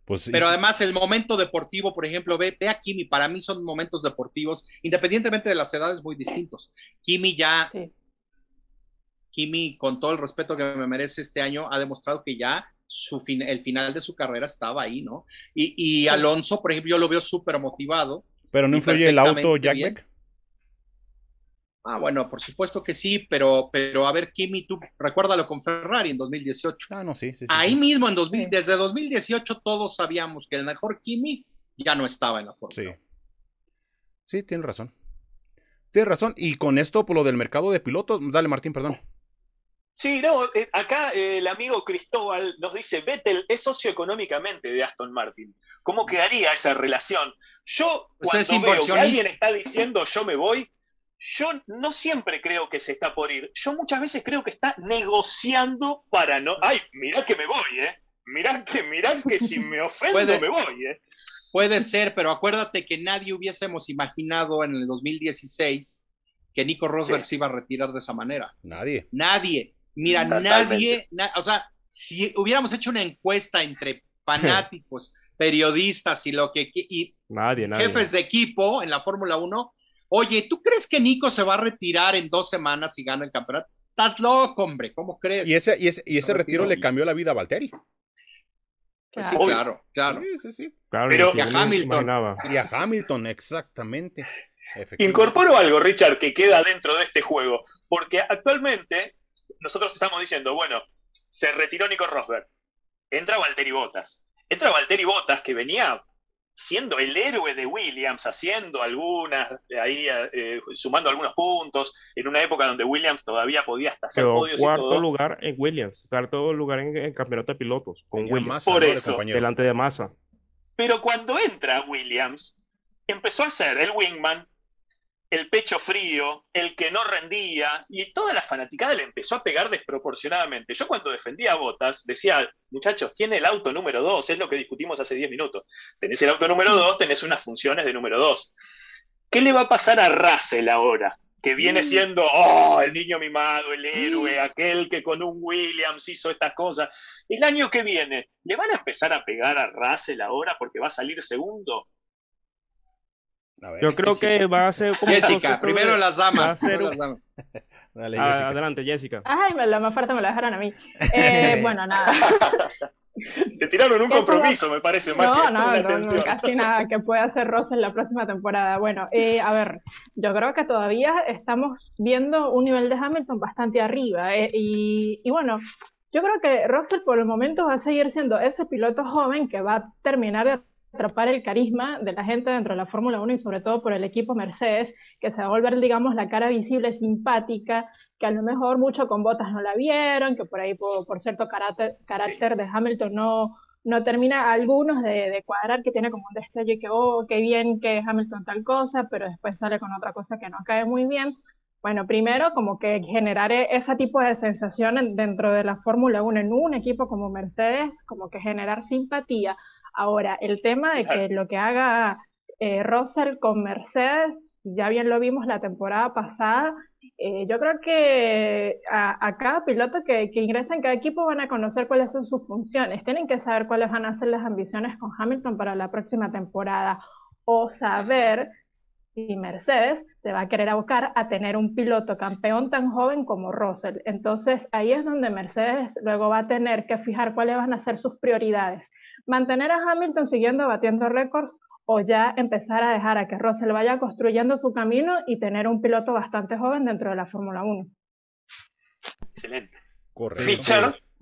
Pues, Pero además el momento deportivo, por ejemplo, ve, ve, a Kimi, para mí son momentos deportivos, independientemente de las edades muy distintos. Kimi ya, Kimi, con todo el respeto que me merece este año, ha demostrado que ya su el final de su carrera estaba ahí, ¿no? Y, y Alonso, por ejemplo, yo lo veo súper motivado ¿Pero no influye el auto Jack Ah, bueno, por supuesto que sí, pero, pero a ver, Kimi, tú recuérdalo con Ferrari en 2018. Ah, no, sí, sí. Ahí mismo, en 2000, desde 2018, todos sabíamos que el mejor Kimi ya no estaba en la Fórmula. Sí. Sí, tienes razón. Tienes razón. Y con esto, por lo del mercado de pilotos, dale, Martín, perdón. Sí, no, eh, acá eh, el amigo Cristóbal nos dice, Vettel es socioeconómicamente de Aston Martin. ¿Cómo quedaría esa relación? Yo, cuando veo que alguien está diciendo yo me voy, yo no siempre creo que se está por ir. Yo muchas veces creo que está negociando para no... Ay, mirá que me voy, ¿eh? Mirá que, mirá que si me ofendo me voy, ¿eh? Puede ser, pero acuérdate que nadie hubiésemos imaginado en el 2016 que Nico Rosberg se iba a retirar de esa manera. Nadie. Nadie. Mira, nadie, o sea, si hubiéramos hecho una encuesta entre fanáticos, periodistas y lo que y nadie, nadie. jefes de equipo en la Fórmula 1, oye, ¿tú crees que Nico se va a retirar en dos semanas y gana el campeonato? Estás loco, hombre, ¿cómo crees? Y ese, y ese, y ese retiro le cambió la vida a Valtteri. Pues sí, claro, claro. Sí, sí, sí. Claro, Pero- sí, Y a Hamilton. imaginaba. Y a Hamilton, exactamente. Incorporo algo, Richard, que queda dentro de este juego, porque actualmente nosotros estamos diciendo, bueno, se retiró Nico Rosberg, entra Valtteri Bottas, entra Valtteri Bottas que venía siendo el héroe de Williams, haciendo algunas, ahí eh, sumando algunos puntos, en una época donde Williams todavía podía hasta hacer podios y cuarto todo. lugar en Williams, cuarto lugar en el campeonato de pilotos con Tenía Williams, masa, Por eso. delante de Massa. Pero cuando entra Williams, empezó a ser el wingman, el pecho frío, el que no rendía, y toda la fanaticada le empezó a pegar desproporcionadamente. Yo cuando defendía a Botas decía, muchachos, tiene el auto número 2, es lo que discutimos hace 10 minutos. Tenés el auto número 2, tenés unas funciones de número 2. ¿Qué le va a pasar a Russell ahora? Que viene siendo, oh, el niño mimado, el héroe, aquel que con un Williams hizo estas cosas. El año que viene, ¿le van a empezar a pegar a Russell ahora porque va a salir segundo? Ver, Yo creo que va a ser como Jessica, primero de- las va a damas. ser las damas. dale, Ah, Jessica. adelante, Jessica. Ay, me lo más fuerte me lo dejaron a mí. Eh, bueno, nada. Te tiraron un va- compromiso, me parece, más No, que no, una no, no, casi nada que pueda hacer Rosa en la próxima temporada. Bueno, eh, a ver, yo creo que todavía estamos viendo un nivel de Hamilton bastante arriba. eh, y, y bueno, yo creo que Russell por el momento va a seguir siendo ese piloto joven que va a terminar de atrapar el carisma de la gente dentro de la Fórmula 1 y sobre todo por el equipo Mercedes, que se va a volver, digamos, la cara visible, simpática, que a lo mejor mucho con botas no la vieron, que por ahí por, por cierto carácter, carácter de Hamilton no, no termina algunos de, de cuadrar, que tiene como un destello y que, oh, qué bien que Hamilton tal cosa, pero después sale con otra cosa que no cae muy bien. Bueno, primero como que generar e- ese tipo de sensación dentro de la Fórmula 1 en un equipo como Mercedes, como que generar simpatía. Ahora, el tema de que lo que haga eh, Russell con Mercedes, ya bien lo vimos la temporada pasada, eh, yo creo que a, a cada piloto que, que ingresa en cada equipo van a conocer cuáles son sus funciones, tienen que saber cuáles van a ser las ambiciones con Hamilton para la próxima temporada o saber si Mercedes se va a querer abocar a tener un piloto campeón tan joven como Russell. Entonces ahí es donde Mercedes luego va a tener que fijar cuáles van a ser sus prioridades. Mantener a Hamilton siguiendo batiendo récords o ya empezar a dejar a que Russell vaya construyendo su camino y tener un piloto bastante joven dentro de la Fórmula 1. Excelente. Correcto.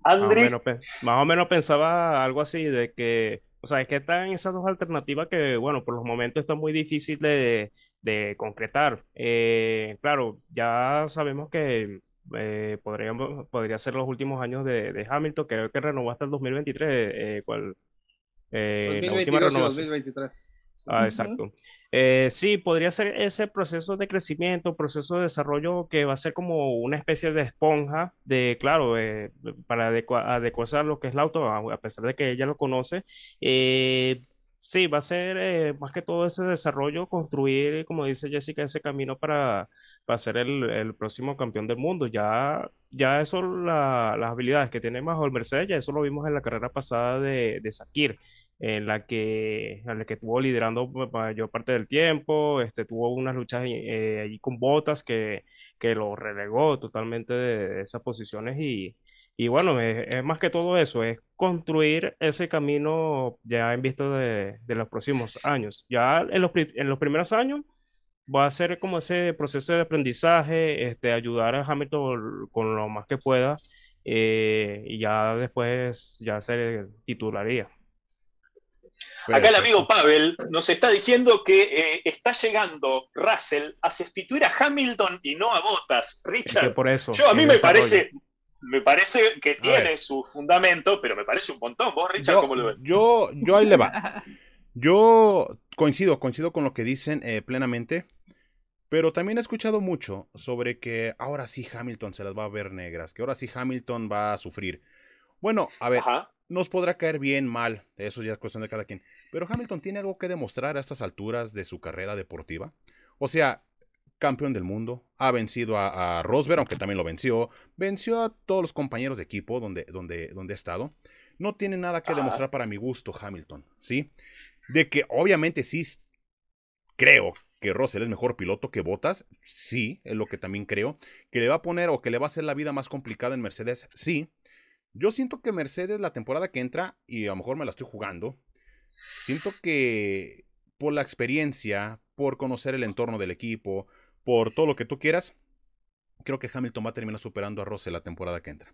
Más o, Andri, menos, más o menos pensaba algo así de que, o sea, es que están esas dos alternativas que, bueno, por los momentos está muy difícil de, de concretar. Eh, claro, ya sabemos que eh, podríamos, podría ser los últimos años de, de Hamilton, creo que renovó hasta el 2023, eh, cual, eh, la última 2022 y renovación. 2023. Ah, exacto. Eh, sí, podría ser ese proceso de crecimiento, proceso de desarrollo que va a ser como una especie de esponja de, claro, eh, para adecua- adecuarse a lo que es el auto, a a pesar de que ella lo conoce. Eh, sí, va a ser eh, más que todo ese desarrollo, construir, como dice Jessica, ese camino para, para ser el, el próximo campeón del mundo. Ya, ya eso, la- las habilidades que tiene bajo Mercedes, ya eso lo vimos en la carrera pasada de, de Sakir en la que, en la que estuvo liderando ma- mayor parte del tiempo, este, tuvo unas luchas eh, allí con Botas que, que lo relegó totalmente de, de esas posiciones y, y bueno, es, es más que todo eso, es construir ese camino ya en vista de, de los próximos años. Ya en los, en los primeros años va a ser como ese proceso de aprendizaje, este, ayudar a Hamilton con lo más que pueda eh, y ya después ya se titularía. acá el amigo Pavel nos está diciendo que eh, está llegando Russell a sustituir a Hamilton y no a Bottas. Es que Richard, por eso, yo a mí me desarrollo. parece, me parece que tiene su fundamento, pero me parece un montón. ¿Vos, Richard, Yo, cómo lo ves? yo, yo ahí le va. Yo coincido, coincido con lo que dicen eh, plenamente, pero también he escuchado mucho sobre que ahora sí Hamilton se las va a ver negras, que ahora sí Hamilton va a sufrir. Bueno, a ver, Ajá. nos podrá caer bien, mal, eso ya es cuestión de cada quien, pero Hamilton tiene algo que demostrar a estas alturas de su carrera deportiva. O sea, campeón del mundo, ha vencido a, Rosberg, aunque también lo venció, venció a todos los compañeros de equipo donde, donde, donde ha estado. No tiene nada que demostrar para mi gusto Hamilton, ¿sí? De que obviamente sí creo que Russell es mejor piloto que Bottas, sí, es lo que también creo. Que le va a poner o que le va a hacer la vida más complicada en Mercedes, sí. Yo siento que Mercedes la temporada que entra, y a lo mejor me la estoy jugando, siento que por la experiencia, por conocer el entorno del equipo, por todo lo que tú quieras, creo que Hamilton va a terminar superando a Russell la temporada que entra.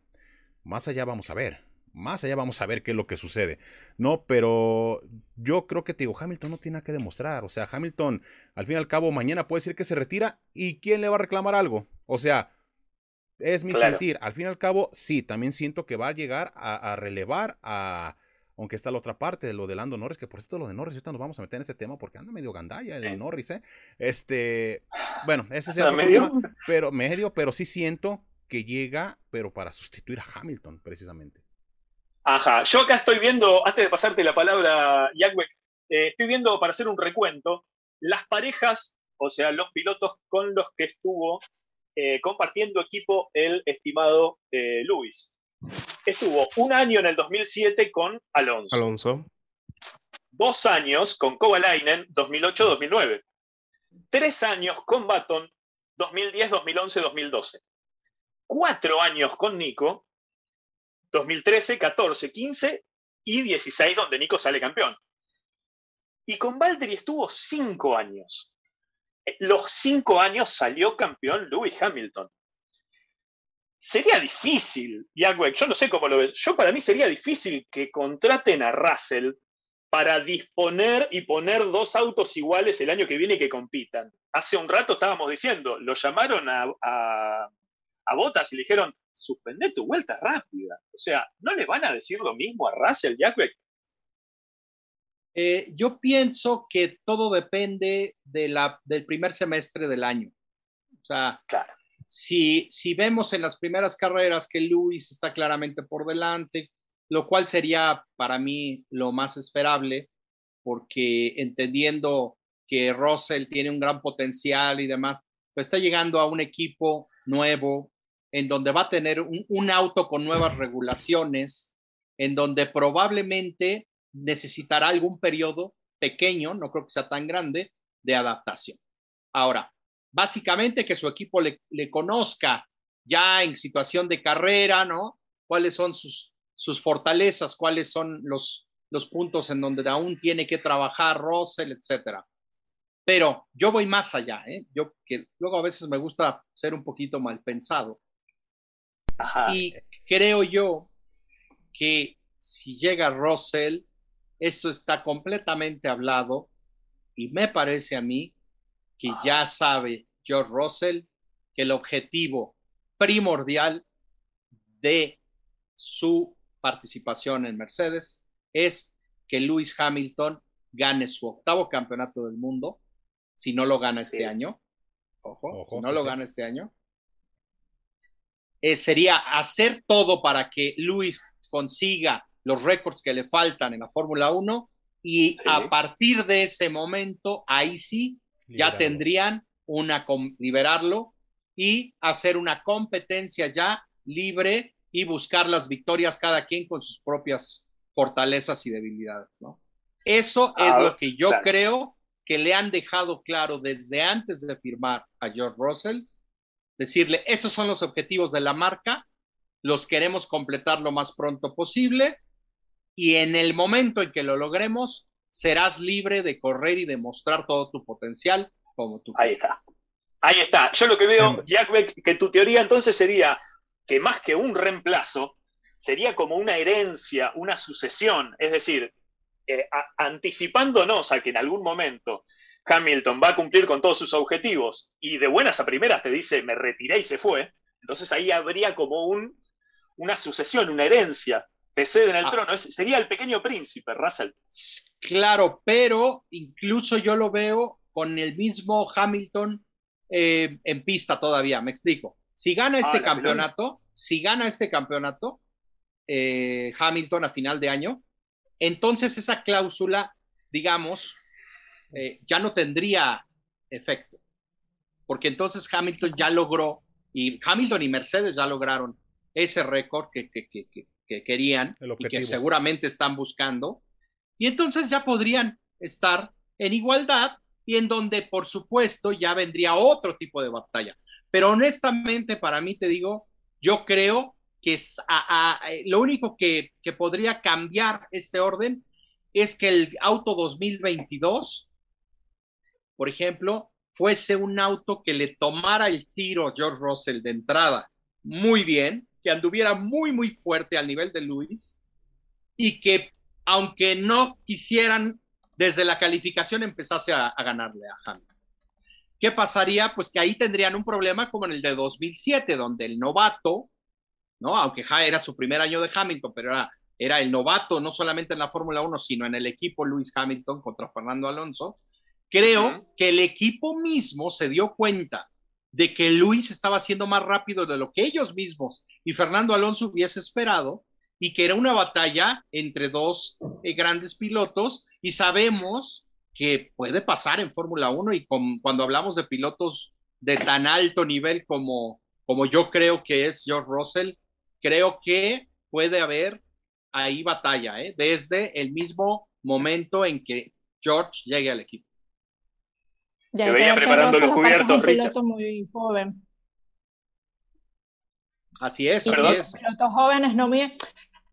Más allá vamos a ver. Más allá vamos a ver qué es lo que sucede. No, pero yo creo que te digo, Hamilton no tiene nada que demostrar. O sea, Hamilton, al fin y al cabo, mañana puede decir que se retira y quién le va a reclamar algo. O sea, es mi sentir. Al fin y al cabo, sí, también siento que va a llegar a, relevar a, aunque está la otra parte de lo de Lando Norris, que por cierto lo de Norris, ahorita nos vamos a meter en ese tema porque anda medio gandalla el de Norris, ¿eh? Este, bueno, ese es el medio, pero medio, pero sí siento que llega, pero para sustituir a Hamilton, precisamente. Ajá, yo acá estoy viendo, antes de pasarte la palabra, Yagüe, eh, estoy viendo para hacer un recuento las parejas, o sea, los pilotos con los que estuvo eh, compartiendo equipo el estimado eh, Luis. Estuvo un año en el 2007 con Alonso. Alonso. Dos años con Kovalainen, 2008-2009. Tres años con Baton, 2010, 2011, 2012. Cuatro años con Nico, 2013, 14, 15 y 16, donde Nico sale campeón. Y con Valtteri estuvo cinco años. Eh, los cinco años salió campeón Lewis Hamilton. Sería difícil, Jacques, yo no sé cómo lo ves, yo para mí sería difícil que contraten a Russell para disponer y poner dos autos iguales el año que viene que compitan. Hace un rato estábamos diciendo, lo llamaron a, a, a Botas y le dijeron, suspende tu vuelta rápida. O sea, ¿no le van a decir lo mismo a Russell Jackbeck? Eh, yo pienso que todo depende de la, del primer semestre del año. O sea, si, vemos en las primeras carreras que Luis está claramente por delante, lo cual sería para mí lo más esperable, porque entendiendo que Russell tiene un gran potencial y demás, pues está llegando a un equipo nuevo, en donde va a tener un, auto con nuevas regulaciones, en donde probablemente necesitará algún periodo pequeño, no creo que sea tan grande, de adaptación. Ahora, básicamente que su equipo le, conozca ya en situación de carrera, ¿no? Cuáles son sus, sus fortalezas, cuáles son los, los puntos en donde aún tiene que trabajar Russell, etcétera. Pero yo voy más allá, ¿eh? Yo que luego a veces me gusta ser un poquito mal pensado. Y creo yo que si llega Russell, esto está completamente hablado y me parece a mí que ya sabe George Russell que el objetivo primordial de su participación en Mercedes es que Lewis Hamilton gane su octavo campeonato del mundo, si no lo gana este año. Ojo, si no lo gana este año. Eh, sería hacer todo para que Luis consiga los récords que le faltan en la Fórmula 1 y a partir de ese momento, ahí sí, ya tendrían una, liberarlo y hacer una competencia ya libre y buscar las victorias cada quien con sus propias fortalezas y debilidades, ¿no? Eso es lo que yo creo que le han dejado claro desde antes de firmar a George Russell decirle, estos son los objetivos de la marca, los queremos completar lo más pronto posible y en el momento en que lo logremos, serás libre de correr y demostrar todo tu potencial como tú. Ahí está. Ahí está. Yo lo que veo, Jack que tu teoría entonces sería que más que un reemplazo, sería como una herencia, una sucesión, es decir, eh, anticipándonos a que en algún momento Hamilton va a cumplir con todos sus objetivos y de buenas a primeras te dice me retiré y se fue, entonces ahí habría como un, una sucesión, una herencia. Te ceden el ah. trono. sería el pequeño príncipe, Russell. Claro, pero incluso yo lo veo con el mismo Hamilton eh, en pista todavía. Me explico. Si gana este ah, campeonato, si gana este campeonato, eh, Hamilton a final de año, entonces esa cláusula, digamos, eh, ya no tendría efecto. porque entonces Hamilton ya logró, y Hamilton y Mercedes ya lograron ese récord que, que, que, que, querían y que seguramente están buscando, y entonces ya podrían estar en igualdad y en donde, por supuesto, ya vendría otro tipo de batalla. Pero honestamente, para mí, te digo, yo creo que es lo único que, que podría cambiar este orden es que el auto 2022, por ejemplo, fuese un auto que le tomara el tiro a George Russell de entrada. Muy bien, que anduviera muy, muy fuerte al nivel de Luis y que aunque no quisieran desde la calificación empezase a, ganarle a Hamilton. ¿Qué pasaría? Pues que ahí tendrían un problema como en el de 2007, donde el novato, ¿no? Aunque era su primer año de Hamilton, pero era, era el novato no solamente en la Fórmula 1, sino en el equipo Luis Hamilton contra Fernando Alonso. Creo que el equipo mismo se dio cuenta de que Luis estaba siendo más rápido de lo que ellos mismos y Fernando Alonso hubiese esperado y que era una batalla entre dos eh, grandes pilotos y sabemos que puede pasar en Fórmula 1 y cuando hablamos de pilotos de tan alto nivel como, como yo creo que es George Russell, creo que puede haber ahí batalla, ¿eh? desde el mismo momento en que George llegue al equipo. Ya, que venía preparando los cubiertos, Richard. muy joven. Así es, así es. Pilotos jóvenes no me...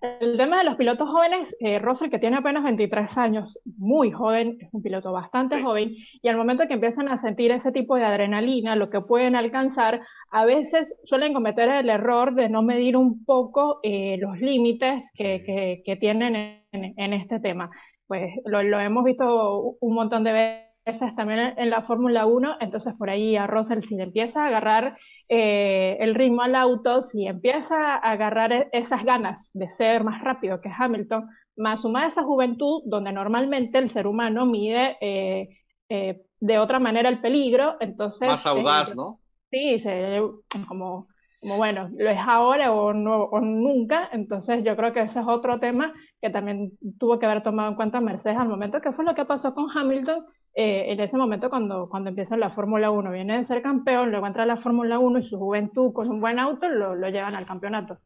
El tema de los pilotos jóvenes, eh, Russell, que tiene apenas 23 años, muy joven, es un piloto bastante joven, y al momento que empiezan a sentir ese tipo de adrenalina, lo que pueden alcanzar, a veces suelen cometer el error de no medir un poco eh, los límites que, que, tienen en, en, este tema. Pues lo, lo hemos visto un montón de veces también en la Fórmula 1, entonces por ahí a Russell si le empieza a agarrar eh, el ritmo al auto, si empieza a agarrar e-, esas ganas de ser más rápido que Hamilton, más sumada esa juventud donde normalmente el ser humano mide eh, eh, de otra manera el peligro, entonces... Más audaz, ¿no? Sí, se, como como bueno, lo es ahora o, no, o nunca, entonces yo creo que ese es otro tema que también tuvo que haber tomado en cuenta Mercedes al momento, que fue lo que pasó con Hamilton eh, en ese momento cuando, cuando empieza la Fórmula 1, viene de ser campeón, luego entra a la Fórmula 1 y su juventud con un buen auto lo, lo llevan al campeonato.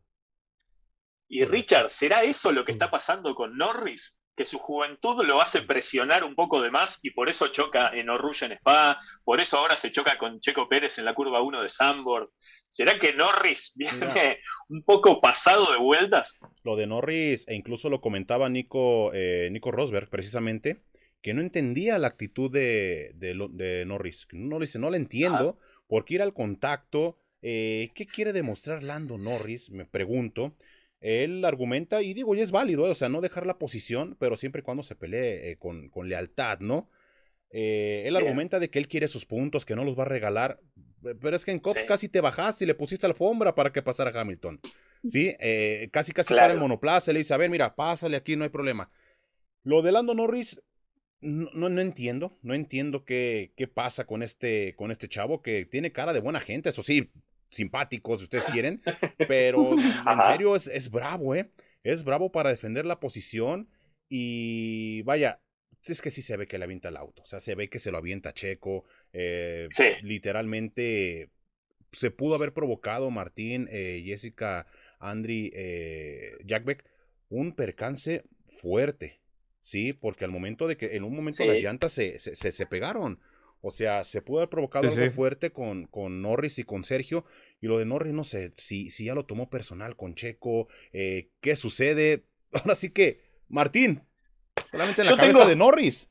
Y Richard, ¿será eso lo que está pasando con Norris? que su juventud lo hace presionar un poco de más y por eso choca en Orrulla en Spa, por eso ahora se choca con Checo Pérez en la curva 1 de Sambord. ¿Será que Norris viene un poco pasado de vueltas? Lo de Norris, e incluso lo comentaba Nico, eh, Nico Rosberg precisamente, que no entendía la actitud de, de, Norris. No dice, no la entiendo, porque ir al contacto, eh, ¿qué quiere demostrar Lando Norris? Me pregunto él argumenta, y digo, y es válido, o sea, no dejar la posición, pero siempre y cuando se pelee eh, con, lealtad, ¿no? Eh, él argumenta de que él quiere sus puntos, que no los va a regalar, pero es que en Cops casi te bajaste y le pusiste alfombra para que pasara Hamilton, ¿sí? Eh, casi, casi para el monoplaza, le dice, a ver, mira, pásale aquí, no hay problema. Lo de Lando Norris, no, no, entiendo, no entiendo qué, qué pasa con este, con este chavo que tiene cara de buena gente, eso sí, simpáticos, si ustedes quieren, pero en serio es, bravo, ¿eh? Es bravo para defender la posición y vaya, es que sí se ve que le avienta el auto, o sea, se ve que se lo avienta Checo, eh, literalmente se pudo haber provocado Martín, eh, Jessica, Andri, eh, Jackbeck, un percance fuerte, ¿sí? Porque al momento de que en un momento las llantas se, se, se pegaron. O sea, se pudo haber provocado algo fuerte con, con, Norris y con Sergio. Y lo de Norris, no sé, si, si ya lo tomó personal con Checo, eh, ¿qué sucede? Ahora sí que, Martín, solamente en la cabeza de Norris.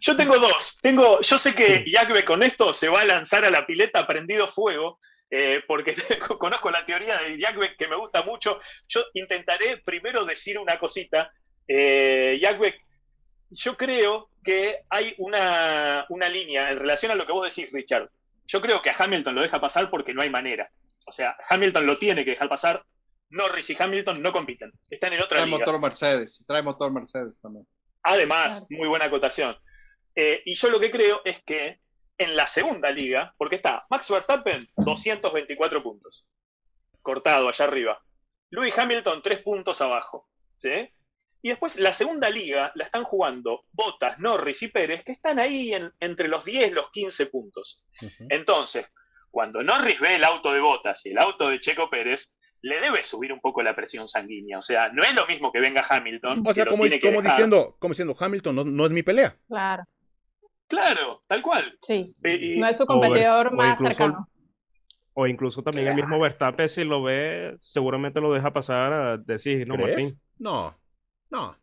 Yo tengo dos. Tengo, yo sé que Jacque con esto se va a lanzar a la pileta prendido fuego, eh, porque conozco la teoría de Jacque que me gusta mucho. Yo intentaré primero decir una cosita. Eh, yo creo que hay una, línea en relación a lo que vos decís, Richard. Yo creo que a Hamilton lo deja pasar porque no hay manera. O sea, Hamilton lo tiene que dejar pasar. Norris y Hamilton no compiten. Están en otra trae motor Mercedes. Trae motor Mercedes también. Además, muy buena acotación. Eh, y yo lo que creo es que en la segunda liga, porque está Max Verstappen, 224 puntos. Cortado allá arriba. Louis Hamilton, 3 puntos abajo. ¿sí? Y después la segunda liga la están jugando Botas, Norris y Pérez, que están ahí entre los 10 y los 15 puntos. Entonces, cuando Norris ve el auto de Botas y el auto de Checo Pérez, le debe subir un poco la presión sanguínea. O sea, no es lo mismo que venga Hamilton. O sea, como, diciendo, como diciendo, Hamilton no, es mi pelea. Claro. Claro, tal cual. Sí. no es su competidor más cercano. O incluso también el mismo Verstappen, si lo ve, seguramente lo deja pasar a decir, no, Martín. No, no.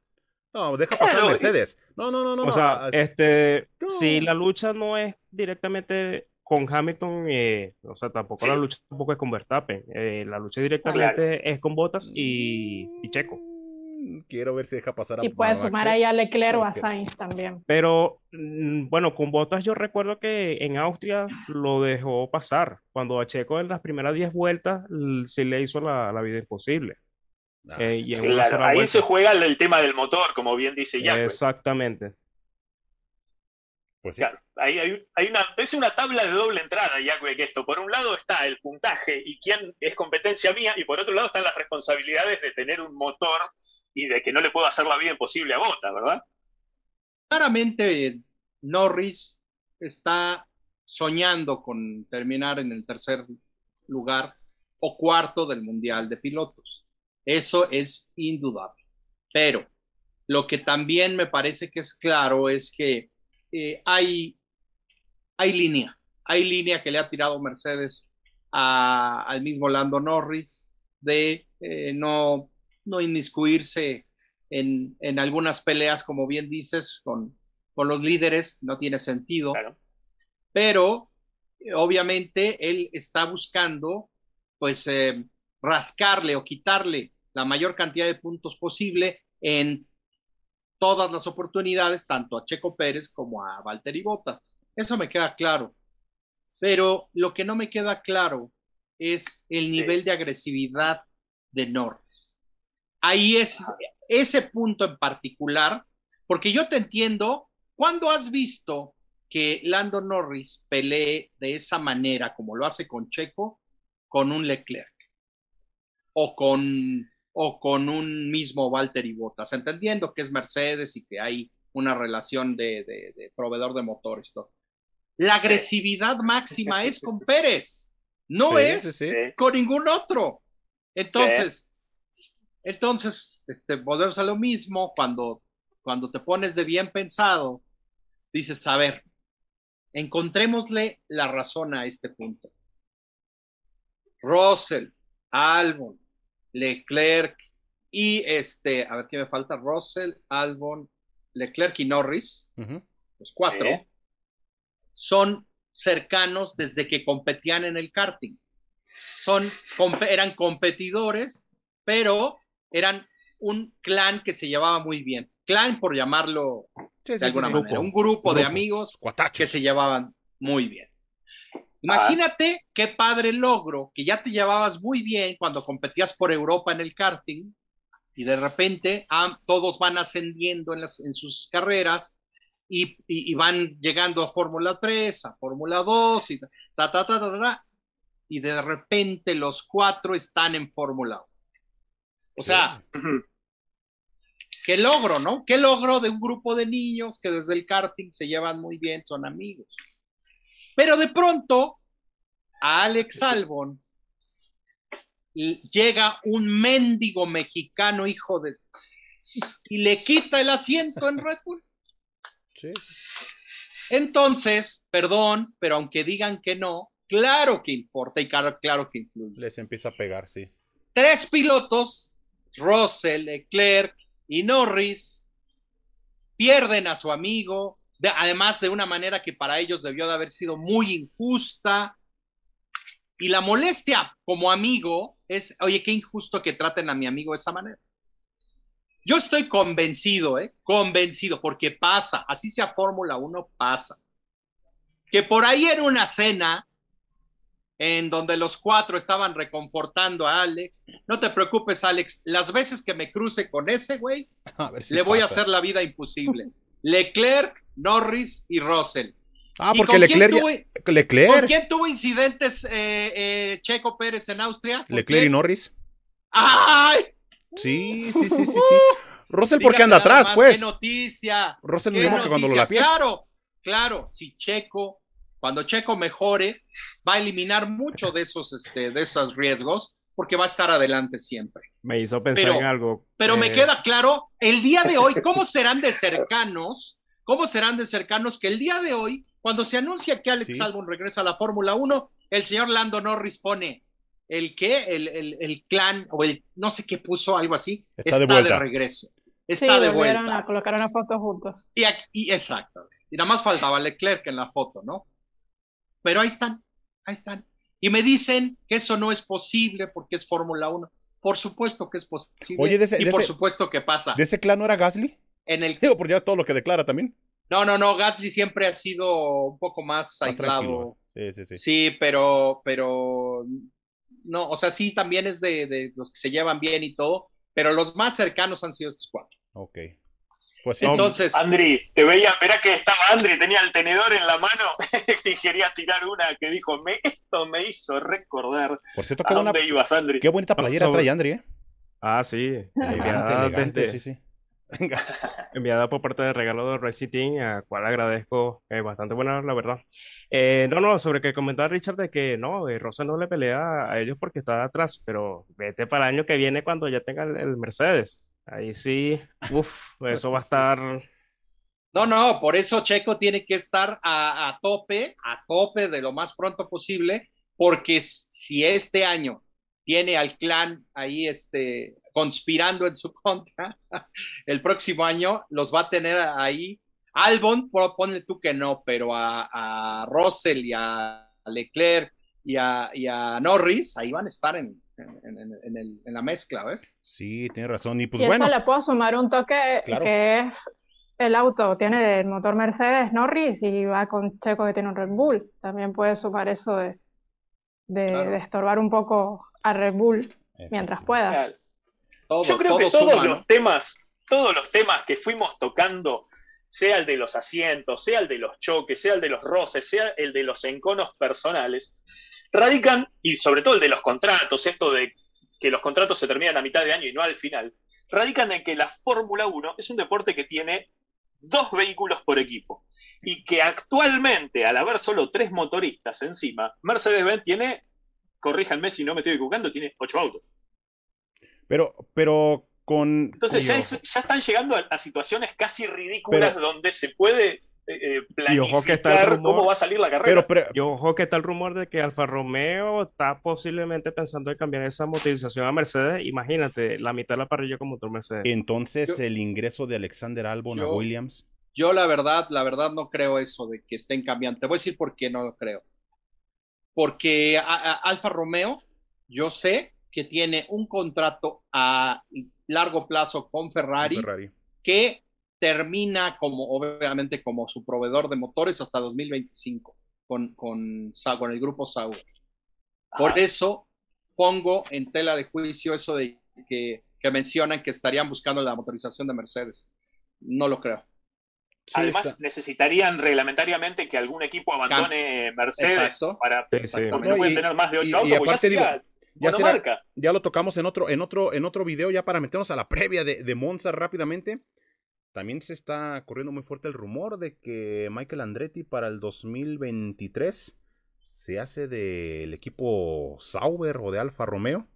No, deja pasar a Mercedes. No, no, no, no. O sea, este, si la lucha no es directamente con Hamilton, eh, o sea, tampoco la lucha tampoco es con Verstappen. Eh, la lucha directamente es con Bottas y, Checo. Mm, quiero ver si deja pasar a Y puede sumar ahí a Leclerc o a Sainz también. Pero mm, bueno, con Bottas yo recuerdo que en Austria lo dejó pasar. Cuando a Checo en las primeras 10 vueltas se le hizo la, vida imposible. Ah, eh, ahí se juega el tema del motor, como bien dice Jack. Exactamente. Pues claro, hay, una, es una tabla de doble entrada, ya que esto. Por un lado está el puntaje y quién es competencia mía, y por otro lado están las responsabilidades de tener un motor y de que no le puedo hacer la vida imposible a Bota, ¿verdad? Claramente Norris está soñando con terminar en el tercer lugar o cuarto del Mundial de Pilotos. Eso es indudable. Pero lo que también me parece que es claro es que eh, hay, hay línea, hay línea que le ha tirado Mercedes al mismo Lando Norris de eh, no, no inmiscuirse en, en, algunas peleas, como bien dices, con, con los líderes, no tiene sentido. Pero eh, obviamente él está buscando pues rascarle o quitarle la mayor cantidad de puntos posible en todas las oportunidades, tanto a Checo Pérez como a Valtteri Bottas. Eso me queda claro. Pero lo que no me queda claro es el nivel de agresividad de Norris. Ahí es ese punto en particular, porque yo te entiendo, cuando has visto que Lando Norris pelee de esa manera, como lo hace con Checo, con un Leclerc o con o con un mismo Valtteri Bottas, entendiendo que es Mercedes y que hay una relación de, proveedor de motores. La agresividad máxima es con Pérez, no es con ningún otro. Entonces, entonces, este, volvemos a lo mismo cuando, cuando te pones de bien pensado, dices, a ver, encontrémosle la razón a este punto. Russell, Albon, Leclerc y este, a ver qué me falta, Russell, Albon, Leclerc y Norris, los cuatro, son cercanos desde que competían en el karting. Son, eran competidores, pero eran un clan que se llevaba muy bien. Clan, por llamarlo de alguna manera, un grupo, de amigos que se llevaban muy bien. Imagínate qué padre logro que ya te llevabas muy bien cuando competías por Europa en el karting y de repente ah, todos van ascendiendo en, las, en sus carreras y, van llegando a Fórmula 3, a Fórmula 2 y ta, ta, ta, ta, y de repente los cuatro están en Fórmula 1. O sea, qué logro, ¿no? Qué logro de un grupo de niños que desde el karting se llevan muy bien, son amigos. Pero de pronto, a Alex Albon llega un mendigo mexicano, hijo de. y le quita el asiento en Red Bull. Sí. Entonces, perdón, pero aunque digan que no, claro que importa y claro, claro que influye. Les empieza a pegar, sí. Tres pilotos, Russell, Leclerc y Norris, pierden a su amigo, además de una manera que para ellos debió de haber sido muy injusta. Y la molestia como amigo es, oye, qué injusto que traten a mi amigo de esa manera. Yo estoy convencido, ¿eh? Convencido, porque pasa, así sea Fórmula 1, pasa. Que por ahí era una cena en donde los cuatro estaban reconfortando a Alex. No te preocupes, Alex, las veces que me cruce con ese güey, le voy a hacer la vida imposible. Leclerc Norris y Russell. Ah, porque Leclerc, Leclerc. ¿Con quién tuvo incidentes eh, eh, Checo Pérez en Austria? Leclerc y Norris. ¡Ay! Sí, sí, sí, sí, sí. Russell, ¿por qué anda atrás, pues? ¿Qué noticia? Russell ¿Qué mismo que cuando lo lapie. Claro, claro, si Checo, cuando Checo mejore, va a eliminar mucho de esos, este, de esos riesgos, porque va a estar adelante siempre. Me hizo pensar Pero- en algo. Pero me eh, queda claro, el día de hoy, ¿cómo serán de cercanos? ¿Cómo serán de cercanos que el día de hoy, cuando se anuncia que Alex Sí. Albon regresa a la Fórmula 1, el señor Lando Norris pone el qué, el, el, el clan, o el no sé qué puso, algo así, Está de vuelta. regreso. Sí, Está de volvieron vuelta. a colocar una foto juntos. Y, aquí- y exacto. Y nada más faltaba Leclerc en la foto, ¿no? Pero ahí están, ahí están. Y me dicen que eso no es posible porque es Fórmula 1. Por supuesto que es posible. Oye, de ese- y de por ese- supuesto que pasa. ¿De ese clan no era Gasly? En el Digo, por ya todo lo que declara también. No, no, no, Gasly siempre ha sido un poco más, Más aislado. tranquilo. Sí, sí, sí. Sí, pero, pero, no, o sea, sí, también es de, de los que se llevan bien y todo, pero los más cercanos han sido estos cuatro. Ok. Pues. Entonces, Andri, te veía, verá que estaba Andri, tenía el tenedor en la mano y quería tirar una que dijo, me, esto me hizo recordar. por cierto, ¿A qué, buena, dónde ibas, Andri? qué bonita playera trae Andri, ¿eh? Ah, sí. Elegante, sí, sí. Venga. enviada por parte de regalo de Racing a cual agradezco, es bastante buena, la verdad. Eh, no, no, sobre que comentaba Richard de que no, eh, Rosa no le pelea a ellos porque está atrás, pero vete para el año que viene cuando ya tenga el, el Mercedes. Ahí sí, uff, eso va a estar. no, no, por eso Checo tiene que estar a, a tope, a tope de lo más pronto posible, porque si este año tiene al clan ahí este, conspirando en su contra, el próximo año los va a tener ahí. Albon, po- ponle tú que no, pero a, a Russell y a Leclerc y a, y a Norris, ahí van a estar en, en, en- en el- en la mezcla, ¿ves? Sí, tiene razón. Y pues y bueno, eso le puedo sumar un toque Claro. que es el auto, tiene el motor Mercedes Norris y va con Checo que tiene un Red Bull. También puede sumar eso de, de, Claro. de estorbar un poco a Red Bull mientras pueda. Todo, Yo creo todo que todos suma, ¿no? los temas, todos los temas que fuimos tocando, sea el de los asientos, sea el de los choques, sea el de los roces, sea el de los enconos personales, radican, y sobre todo el de los contratos, esto de que los contratos se terminan a mitad de año y no al final, radican en que la Fórmula 1 es un deporte que tiene dos vehículos por equipo. Y que actualmente, al haber solo tres motoristas encima, Mercedes-Benz tiene, corríjanme si no me estoy equivocando, tiene ocho autos. pero, pero con. Entonces ya, es- ya están llegando a, a situaciones casi ridículas Pero- donde se puede eh, eh, Y ojo que está el planificar rumor- cómo va a salir la carrera. pero, pero- Y ojo que está el rumor de que Alfa Romeo está posiblemente pensando en cambiar esa motorización a Mercedes. Imagínate, la mitad de la parrilla con motor Mercedes. entonces Yo- el ingreso de Alexander Albon a Yo- Williams. Yo la verdad, la verdad no creo eso de que estén cambiando. Te voy a decir por qué no lo creo. Porque a- a- Alfa Romeo, yo sé que tiene un contrato a largo plazo con Ferrari, Ferrari. que termina como, obviamente, como su proveedor de motores hasta 2025 con, con, Sa- con el grupo Sauber. Por eso pongo en tela de juicio eso de que, que mencionan que estarían buscando la motorización de Mercedes. No lo creo. Sí, Además, está. necesitarían reglamentariamente que algún equipo abandone Mercedes Exacto. para Sí, sí. porque No, no pueden y- tener más de y- ocho y autos, porque ya digo, será- ya lo tocamos en otro, en otro, en otro video, ya para meternos a la previa de, de Monza rápidamente. También se está corriendo muy fuerte el rumor de que Michael Andretti para el 2023 se hace del equipo Sauber o de Alfa Romeo.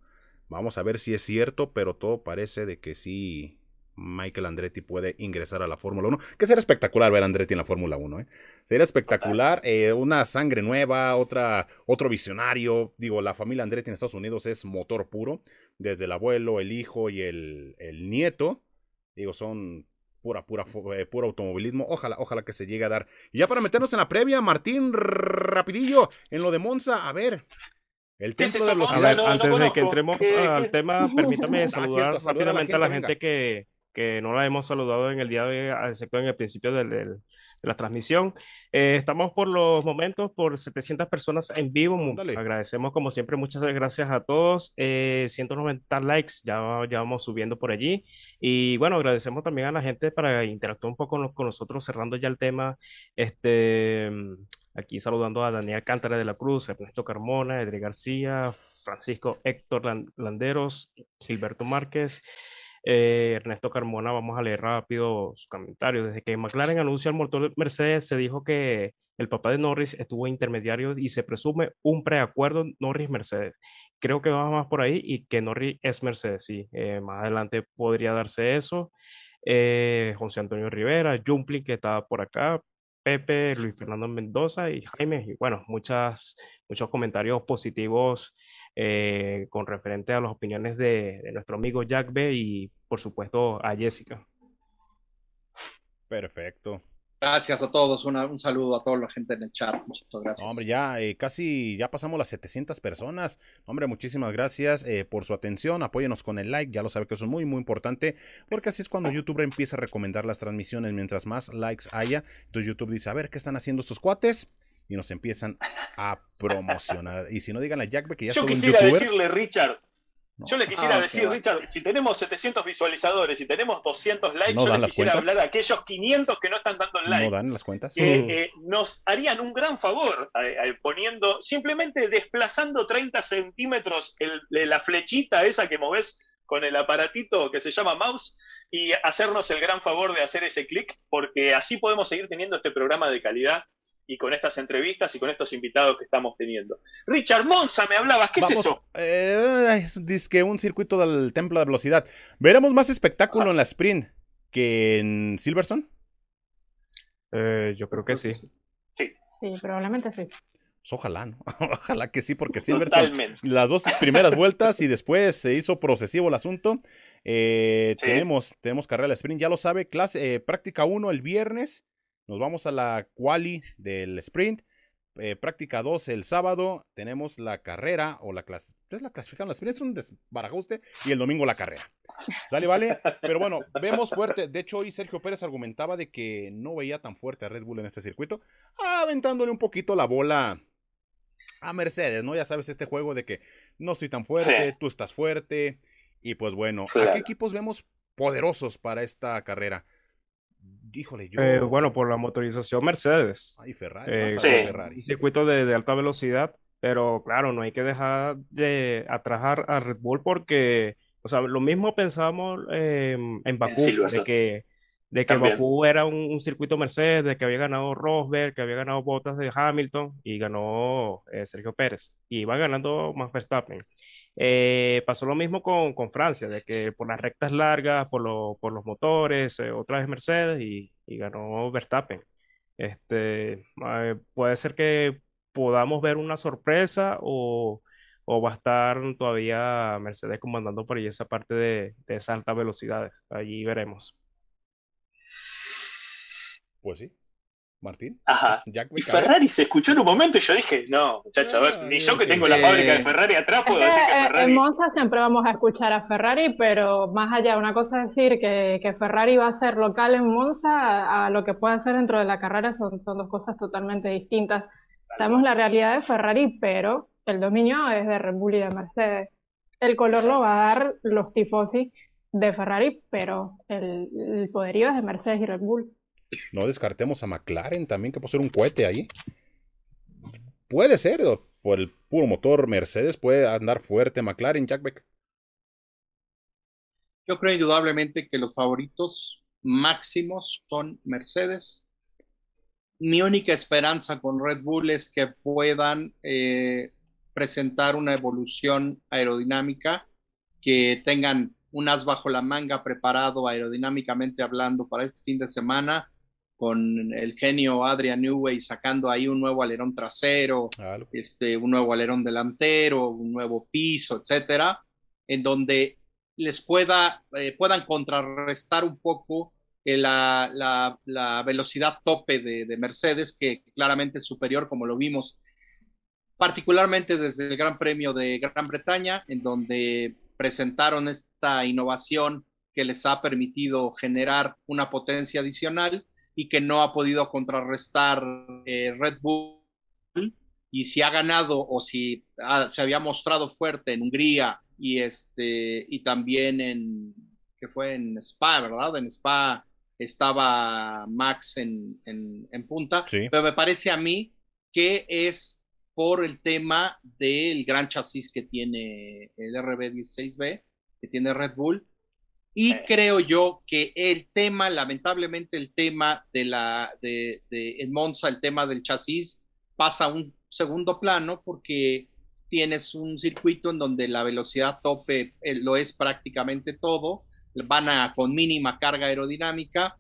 Vamos a ver si es cierto, pero todo parece de que sí Michael Andretti puede ingresar a la Fórmula 1. Que será espectacular ver a Andretti en la Fórmula 1. ¿eh? Sería espectacular. eh, una sangre nueva, otra, otro visionario. Digo, la familia Andretti en Estados Unidos es motor puro. Desde el abuelo, el hijo y el, el nieto. Digo, son pura, pura, eh, puro automovilismo. Ojalá, ojalá que se llegue a dar. Y ya para meternos en la previa, Martín, rapidillo, en lo de Monza, a ver. El ¿Qué es de los A ver, no, no antes de que entremos ¿Qué- al qué? tema, permítame Ah, saludar cierto, saluda a la rápidamente a la gente que, que no la hemos saludado en el día de hoy, excepto en el principio del- del- de la transmisión. Eh, estamos por los momentos por 700 personas en vivo. Ándale. Agradecemos como siempre, muchas gracias a todos. Eh, 190 likes, ya, ya vamos subiendo por allí. Y bueno, agradecemos también a la gente para interactuar un poco con, con nosotros, cerrando ya el tema. Este, aquí saludando a Daniel Cántara de la Cruz, Ernesto Carmona, Edri García, Francisco Héctor Lan- Landeros, Gilberto Márquez. Eh, Ernesto Carmona, vamos a leer rápido su comentario. Desde que McLaren anuncia el motor Mercedes, se dijo que el papá de Norris estuvo intermediario y se presume un preacuerdo Norris-Mercedes. Creo que va más por ahí y que Norris es Mercedes, sí. Eh, más adelante podría darse eso. Eh, José Antonio Rivera, Jumpli, que estaba por acá, Pepe, Luis Fernando Mendoza y Jaime. Y bueno, muchas, muchos comentarios positivos eh, con referente a las opiniones de, nuestro amigo Jack B y por supuesto a Jessica. Perfecto. Gracias a todos, un saludo a toda la gente en el chat, muchas gracias. Hombre, ya eh, casi, ya pasamos las 700 personas. Hombre, muchísimas gracias eh, por su atención, apóyenos con el like, ya lo sabe que eso es muy, muy importante, porque así es cuando YouTube empieza a recomendar las transmisiones, mientras más likes haya, entonces YouTube dice, a ver, ¿qué están haciendo estos cuates? y nos empiezan a promocionar. Y si no, digan a Jack que ya Yo quisiera decirle, Richard, yo le quisiera ah, decir, Richard, si tenemos 700 visualizadores y tenemos 200 likes, yo le quisiera hablar a aquellos 500 que no están dando el like. No dan las cuentas. Que eh, nos harían un gran favor eh, eh, poniendo, simplemente desplazando 30 centímetros la flechita esa que moves con el aparatito que se llama mouse y hacernos el gran favor de hacer ese clic, porque así podemos seguir teniendo este programa de calidad y con estas entrevistas y con estos invitados que estamos teniendo. Richard Monza, me hablabas, ¿qué es eso? Eh, dice que un circuito del templo de velocidad. ¿Veremos más espectáculo en la sprint que en Silverstone? Eh, yo creo que sí. Sí. Sí, probablemente sí. Pues ojalá, ¿no? Ojalá que sí, porque Silverstone, las dos primeras vueltas y después se hizo procesivo el asunto. Eh, tenemos, tenemos carrera de sprint, ya lo sabe, clase, práctica 1 el viernes nos vamos a la quali del sprint. Eh, práctica 2 el sábado. Tenemos la carrera o la clase. es la clasificación? La sprint es un desbarajuste y el domingo la carrera. ¿Sale, vale? Pero bueno, vemos fuerte. De hecho, hoy Sergio Pérez argumentaba de que no veía tan fuerte a Red Bull en este circuito, aventándole un poquito la bola a Mercedes, ¿no? Ya sabes, este juego de que no estoy tan fuerte, tú estás fuerte. Y pues bueno, ¿a qué equipos vemos poderosos para esta carrera? Híjole, yo... Eh, bueno, por la motorización Mercedes. Ay, Ferrari. Eh, Ferrari. circuito de, alta velocidad, pero claro, no hay que dejar de atrajar a Red Bull porque, o sea, lo mismo pensamos em, en Bakú, de que, de que Bakú era un, circuito Mercedes, de que había ganado Rosberg, que había ganado botas de Hamilton y ganó eh, Sergio Pérez. Y iba ganando más Verstappen. Eh, pasó lo mismo con, con, Francia, de que por las rectas largas, por, lo, por los motores, eh, otra vez Mercedes y, ganó Verstappen. Este, eh, puede ser que podamos ver una sorpresa o, o, va a estar todavía Mercedes comandando por ahí esa parte de, de esas altas velocidades. Allí veremos. Pues sí. Martín. Ajá. y Ferrari se escuchó en un momento y yo dije, no, muchacho, a ver, ni yo que tengo la fábrica de Ferrari atrás puedo decir que Ferrari. En Monza siempre vamos a escuchar a Ferrari, pero más allá, una cosa es decir que, que Ferrari va a ser local en Monza, a, lo que puede hacer dentro de la carrera son, son dos cosas totalmente distintas. Sabemos la realidad de Ferrari, pero el dominio es de Red Bull y de Mercedes. El color lo va a dar los tifosi de Ferrari, pero el, el poderío es de Mercedes y Red Bull. No descartemos a McLaren también, que puede ser un cohete ahí. Puede ser, por el puro motor Mercedes puede andar fuerte McLaren, Jack Beck. Yo creo indudablemente que los favoritos máximos son Mercedes. Mi única esperanza con Red Bull es que puedan eh, presentar una evolución aerodinámica, que tengan un as bajo la manga preparado aerodinámicamente hablando para este fin de semana con el genio Adrian Newey sacando ahí un nuevo alerón trasero, este, un nuevo alerón delantero, un nuevo piso, etcétera, en donde les pueda, eh, puedan contrarrestar un poco eh, la, la, velocidad tope de, de, Mercedes, que claramente es superior, como lo vimos, particularmente desde el Gran Premio de Gran Bretaña, en donde presentaron esta innovación que les ha permitido generar una potencia adicional y que no ha podido contrarrestar eh, Red Bull. Y si ha ganado o si se había mostrado fuerte en Hungría y, este, y también en, que fue en Spa, ¿verdad? En Spa estaba Max en, en, punta, pero me parece a mí que es por el tema del gran chasis que tiene el RB16B, que tiene Red Bull, Y creo yo que el tema, lamentablemente el tema de la de, de en Monza, el tema del chasis pasa a un segundo plano porque tienes un circuito en donde la velocidad tope eh, lo es prácticamente todo, van a con mínima carga aerodinámica.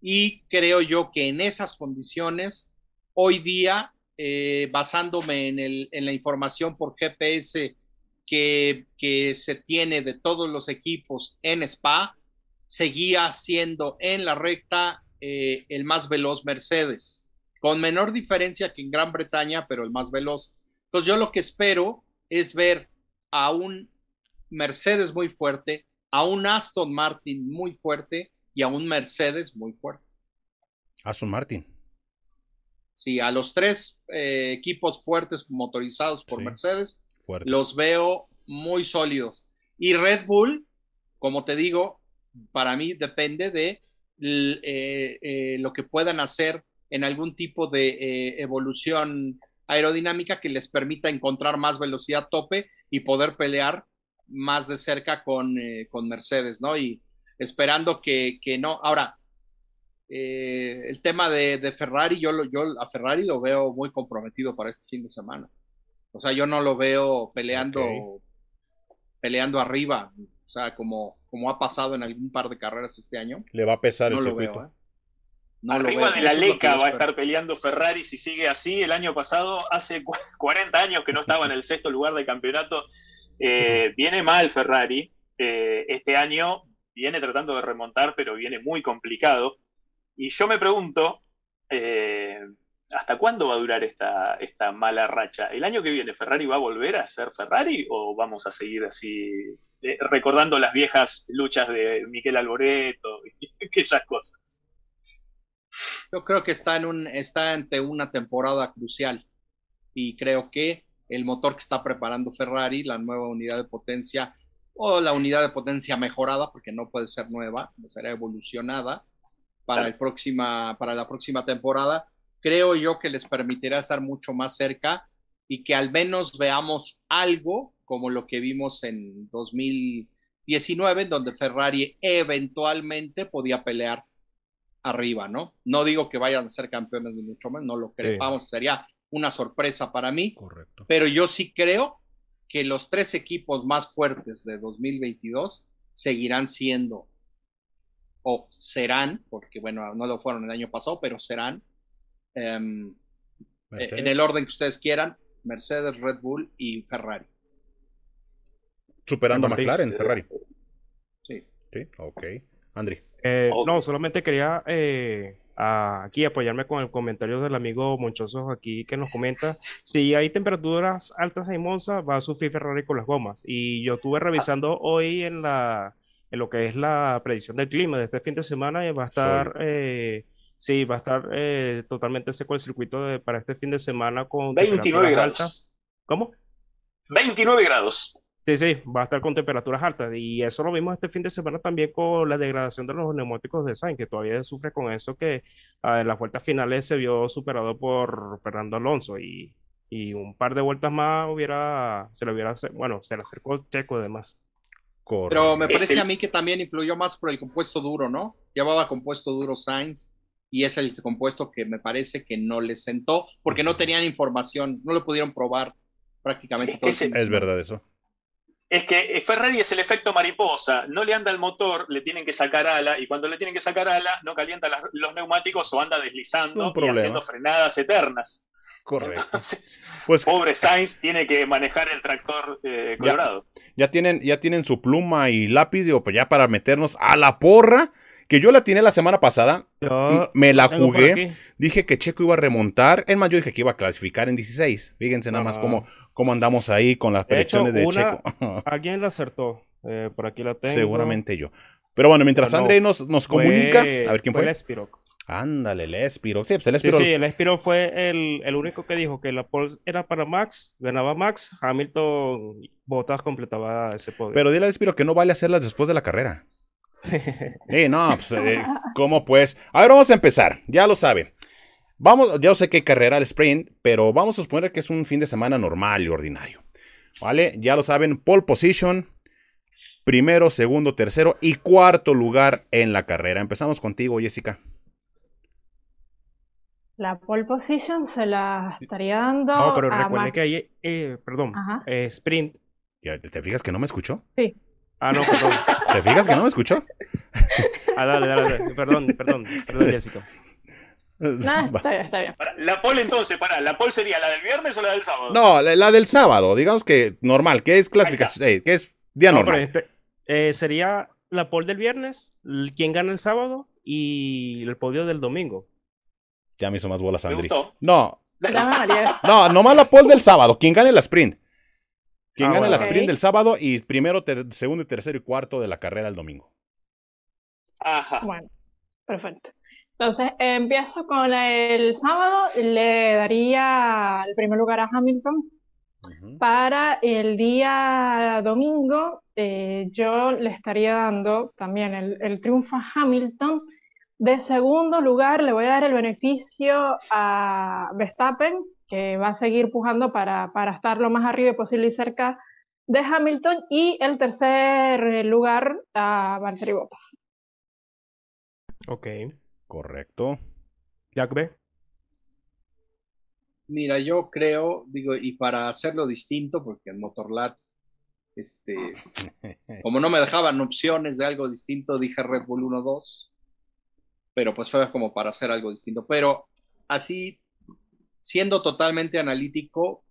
Y creo yo que en esas condiciones hoy día eh, basándome en, el, en, la información por GPS que, que, se tiene de todos los equipos en Spa, seguía siendo en la recta eh, el más veloz Mercedes, con menor diferencia que en Gran Bretaña, pero el más veloz. Entonces yo lo que espero es ver a un Mercedes muy fuerte, a un Aston Martin muy fuerte y a un Mercedes muy fuerte. Aston Martin. Sí, a los tres eh, equipos fuertes motorizados por Mercedes, los veo muy sólidos. Y Red Bull, como te digo, para mí depende de eh, eh, lo que puedan hacer en algún tipo de evolución aerodinámica que les permita encontrar más velocidad tope y poder pelear más de cerca con, con Mercedes, ¿no? Y esperando que, que no. Ahora, eh, el tema de, Ferrari, yo, yo a Ferrari lo veo muy comprometido para este fin de semana. O sea, yo no lo veo peleando, peleando arriba, o sea, como, como ha pasado en algún par de carreras este año. Le va a pesar el circuito. ¿eh? arriba de la Leca va a estar peleando Ferrari si sigue así. El año pasado, hace 40 años que no estaba en el sexto lugar de campeonato. Eh, viene mal Ferrari. este año viene tratando de remontar, pero viene muy complicado. Y yo me pregunto, eh, ¿hasta cuándo va a durar esta, esta mala racha? ¿El año que viene Ferrari va a volver a ser Ferrari o vamos a seguir así eh, recordando las viejas luchas de Miquel Alboreto y aquellas cosas? Yo creo que está, en un, está ante una temporada crucial y creo que el motor que está preparando Ferrari, la nueva unidad de potencia o la unidad de potencia mejorada, porque no puede ser nueva, será evolucionada, para, el próxima, para la próxima temporada, creo yo que les permitirá estar mucho más cerca y que al menos veamos algo como lo que vimos en 2019, donde Ferrari eventualmente podía pelear arriba, ¿no? No digo que vayan a ser campeones ni mucho menos, no lo creo, vamos, sería una sorpresa para mí, Correcto. pero yo sí creo que los tres equipos más fuertes de 2022 seguirán siendo o serán, porque bueno, no lo fueron el año pasado, pero serán, eh, en el orden que ustedes quieran, Mercedes, Red Bull y Ferrari. Superando a McLaren, Ferrari. Sí. Sí, ok. Andri. Eh, no, solamente quería eh, aquí apoyarme con el comentario del amigo Monchoso aquí que nos comenta, si hay temperaturas altas en Monza, va a sufrir Ferrari con las gomas. Y yo estuve revisando hoy en la en lo que es la predicción del clima de este fin de semana, va a estar, eh, sí, va a estar eh, totalmente seco el circuito para este fin de semana con 29 grados. Altas. ¿Cómo? 29 grados. Sí, sí, va a estar con temperaturas altas. Y eso lo vimos este fin de semana también con la degradación de los neumáticos de Sainz, que todavía sufre con eso, que ah, en las vueltas finales se vio superado por Fernando Alonso. Y, y un par de vueltas más hubiera, se le hubiera, bueno, se le acercó Checo además. Pero me parece a mí que también influyó más por el compuesto duro, ¿no? Llevaba compuesto duro Sainz y es el compuesto que me parece que no le sentó porque no tenían información, no lo pudieron probar prácticamente. Es, es verdad eso. Es que Ferrari es el efecto mariposa, no le anda el motor, le tienen que sacar ala y cuando le tienen que sacar ala no calienta los neumáticos o anda deslizando y haciendo frenadas eternas. Correcto. pues, pobre Sainz tiene que manejar el tractor eh, colorado. Ya, tienen, ya tienen su pluma y lápiz, digo, pues ya para meternos a la porra, que yo la tiene la semana pasada, me la jugué, dije que Checo iba a remontar, es más, yo dije que iba a clasificar en 16, fíjense nada más cómo, cómo andamos ahí con las predicciones de, Checo. Alguien la acertó, eh, por aquí la tengo. Seguramente yo. Pero bueno, mientras André nos, nos comunica, a ver quién fue. fue? Ándale, el Espiro. Sí, pues el Sí, el Espiro fue el, único que dijo que la pole era para Max, ganaba Max, Hamilton, Bottas completaba ese podio. Pero dile al Espiro que no vale hacerlas después de la carrera. eh, no, pues, eh, ¿cómo pues? A ver, vamos a empezar, ya lo sabe. Vamos, ya sé que hay carrera al sprint, pero vamos a suponer que es un fin de semana normal y ordinario. ¿Vale? Ya lo saben, pole position, primero, segundo, tercero y cuarto lugar en la carrera. Empezamos contigo, Jessica. La pole position se la estaría dando. No, pero recuerde que hay, eh, perdón, eh, sprint. ¿Te fijas que no me escuchó? Sí. Ah, no, perdón. ¿Te fijas que no me escuchó? Ah, dale, dale, dale. Perdón, perdón, perdón, Jessica. No, está bien, está bien. La pole entonces, para, ¿la pole sería la del viernes o la del sábado? No, la, la del sábado, digamos que normal, que es clasificación, eh, que es día No, normal. este, eh, sería la pole del viernes, quién gana el sábado y el podio del domingo. Ya me hizo más bolas, Andri. No, mareé. no, nomás la pole del sábado. Quien gane la sprint. Quien Ah, gane la bueno. sprint Ok. del sábado y primero, ter- segundo y tercero y cuarto de la carrera el domingo. Ajá. Bueno, perfecto. Entonces, eh, empiezo con el sábado. Le daría el primer lugar a Hamilton. Ujú. Para el día domingo, eh, yo le estaría dando también el, el triunfo a Hamilton. De segundo lugar, le voy a dar el beneficio a Verstappen, que va a seguir pujando para, para estar lo más arriba posible y cerca de Hamilton. Y el tercer lugar a Valtteri Bottas. Ok. Correcto. Jack B. Mira, yo creo, digo, y para hacerlo distinto, porque en Motorlat, este, como no me dejaban opciones de algo distinto, dije Red Bull 1-2, pero pues fue como para hacer algo distinto. Pero así, siendo totalmente analítico,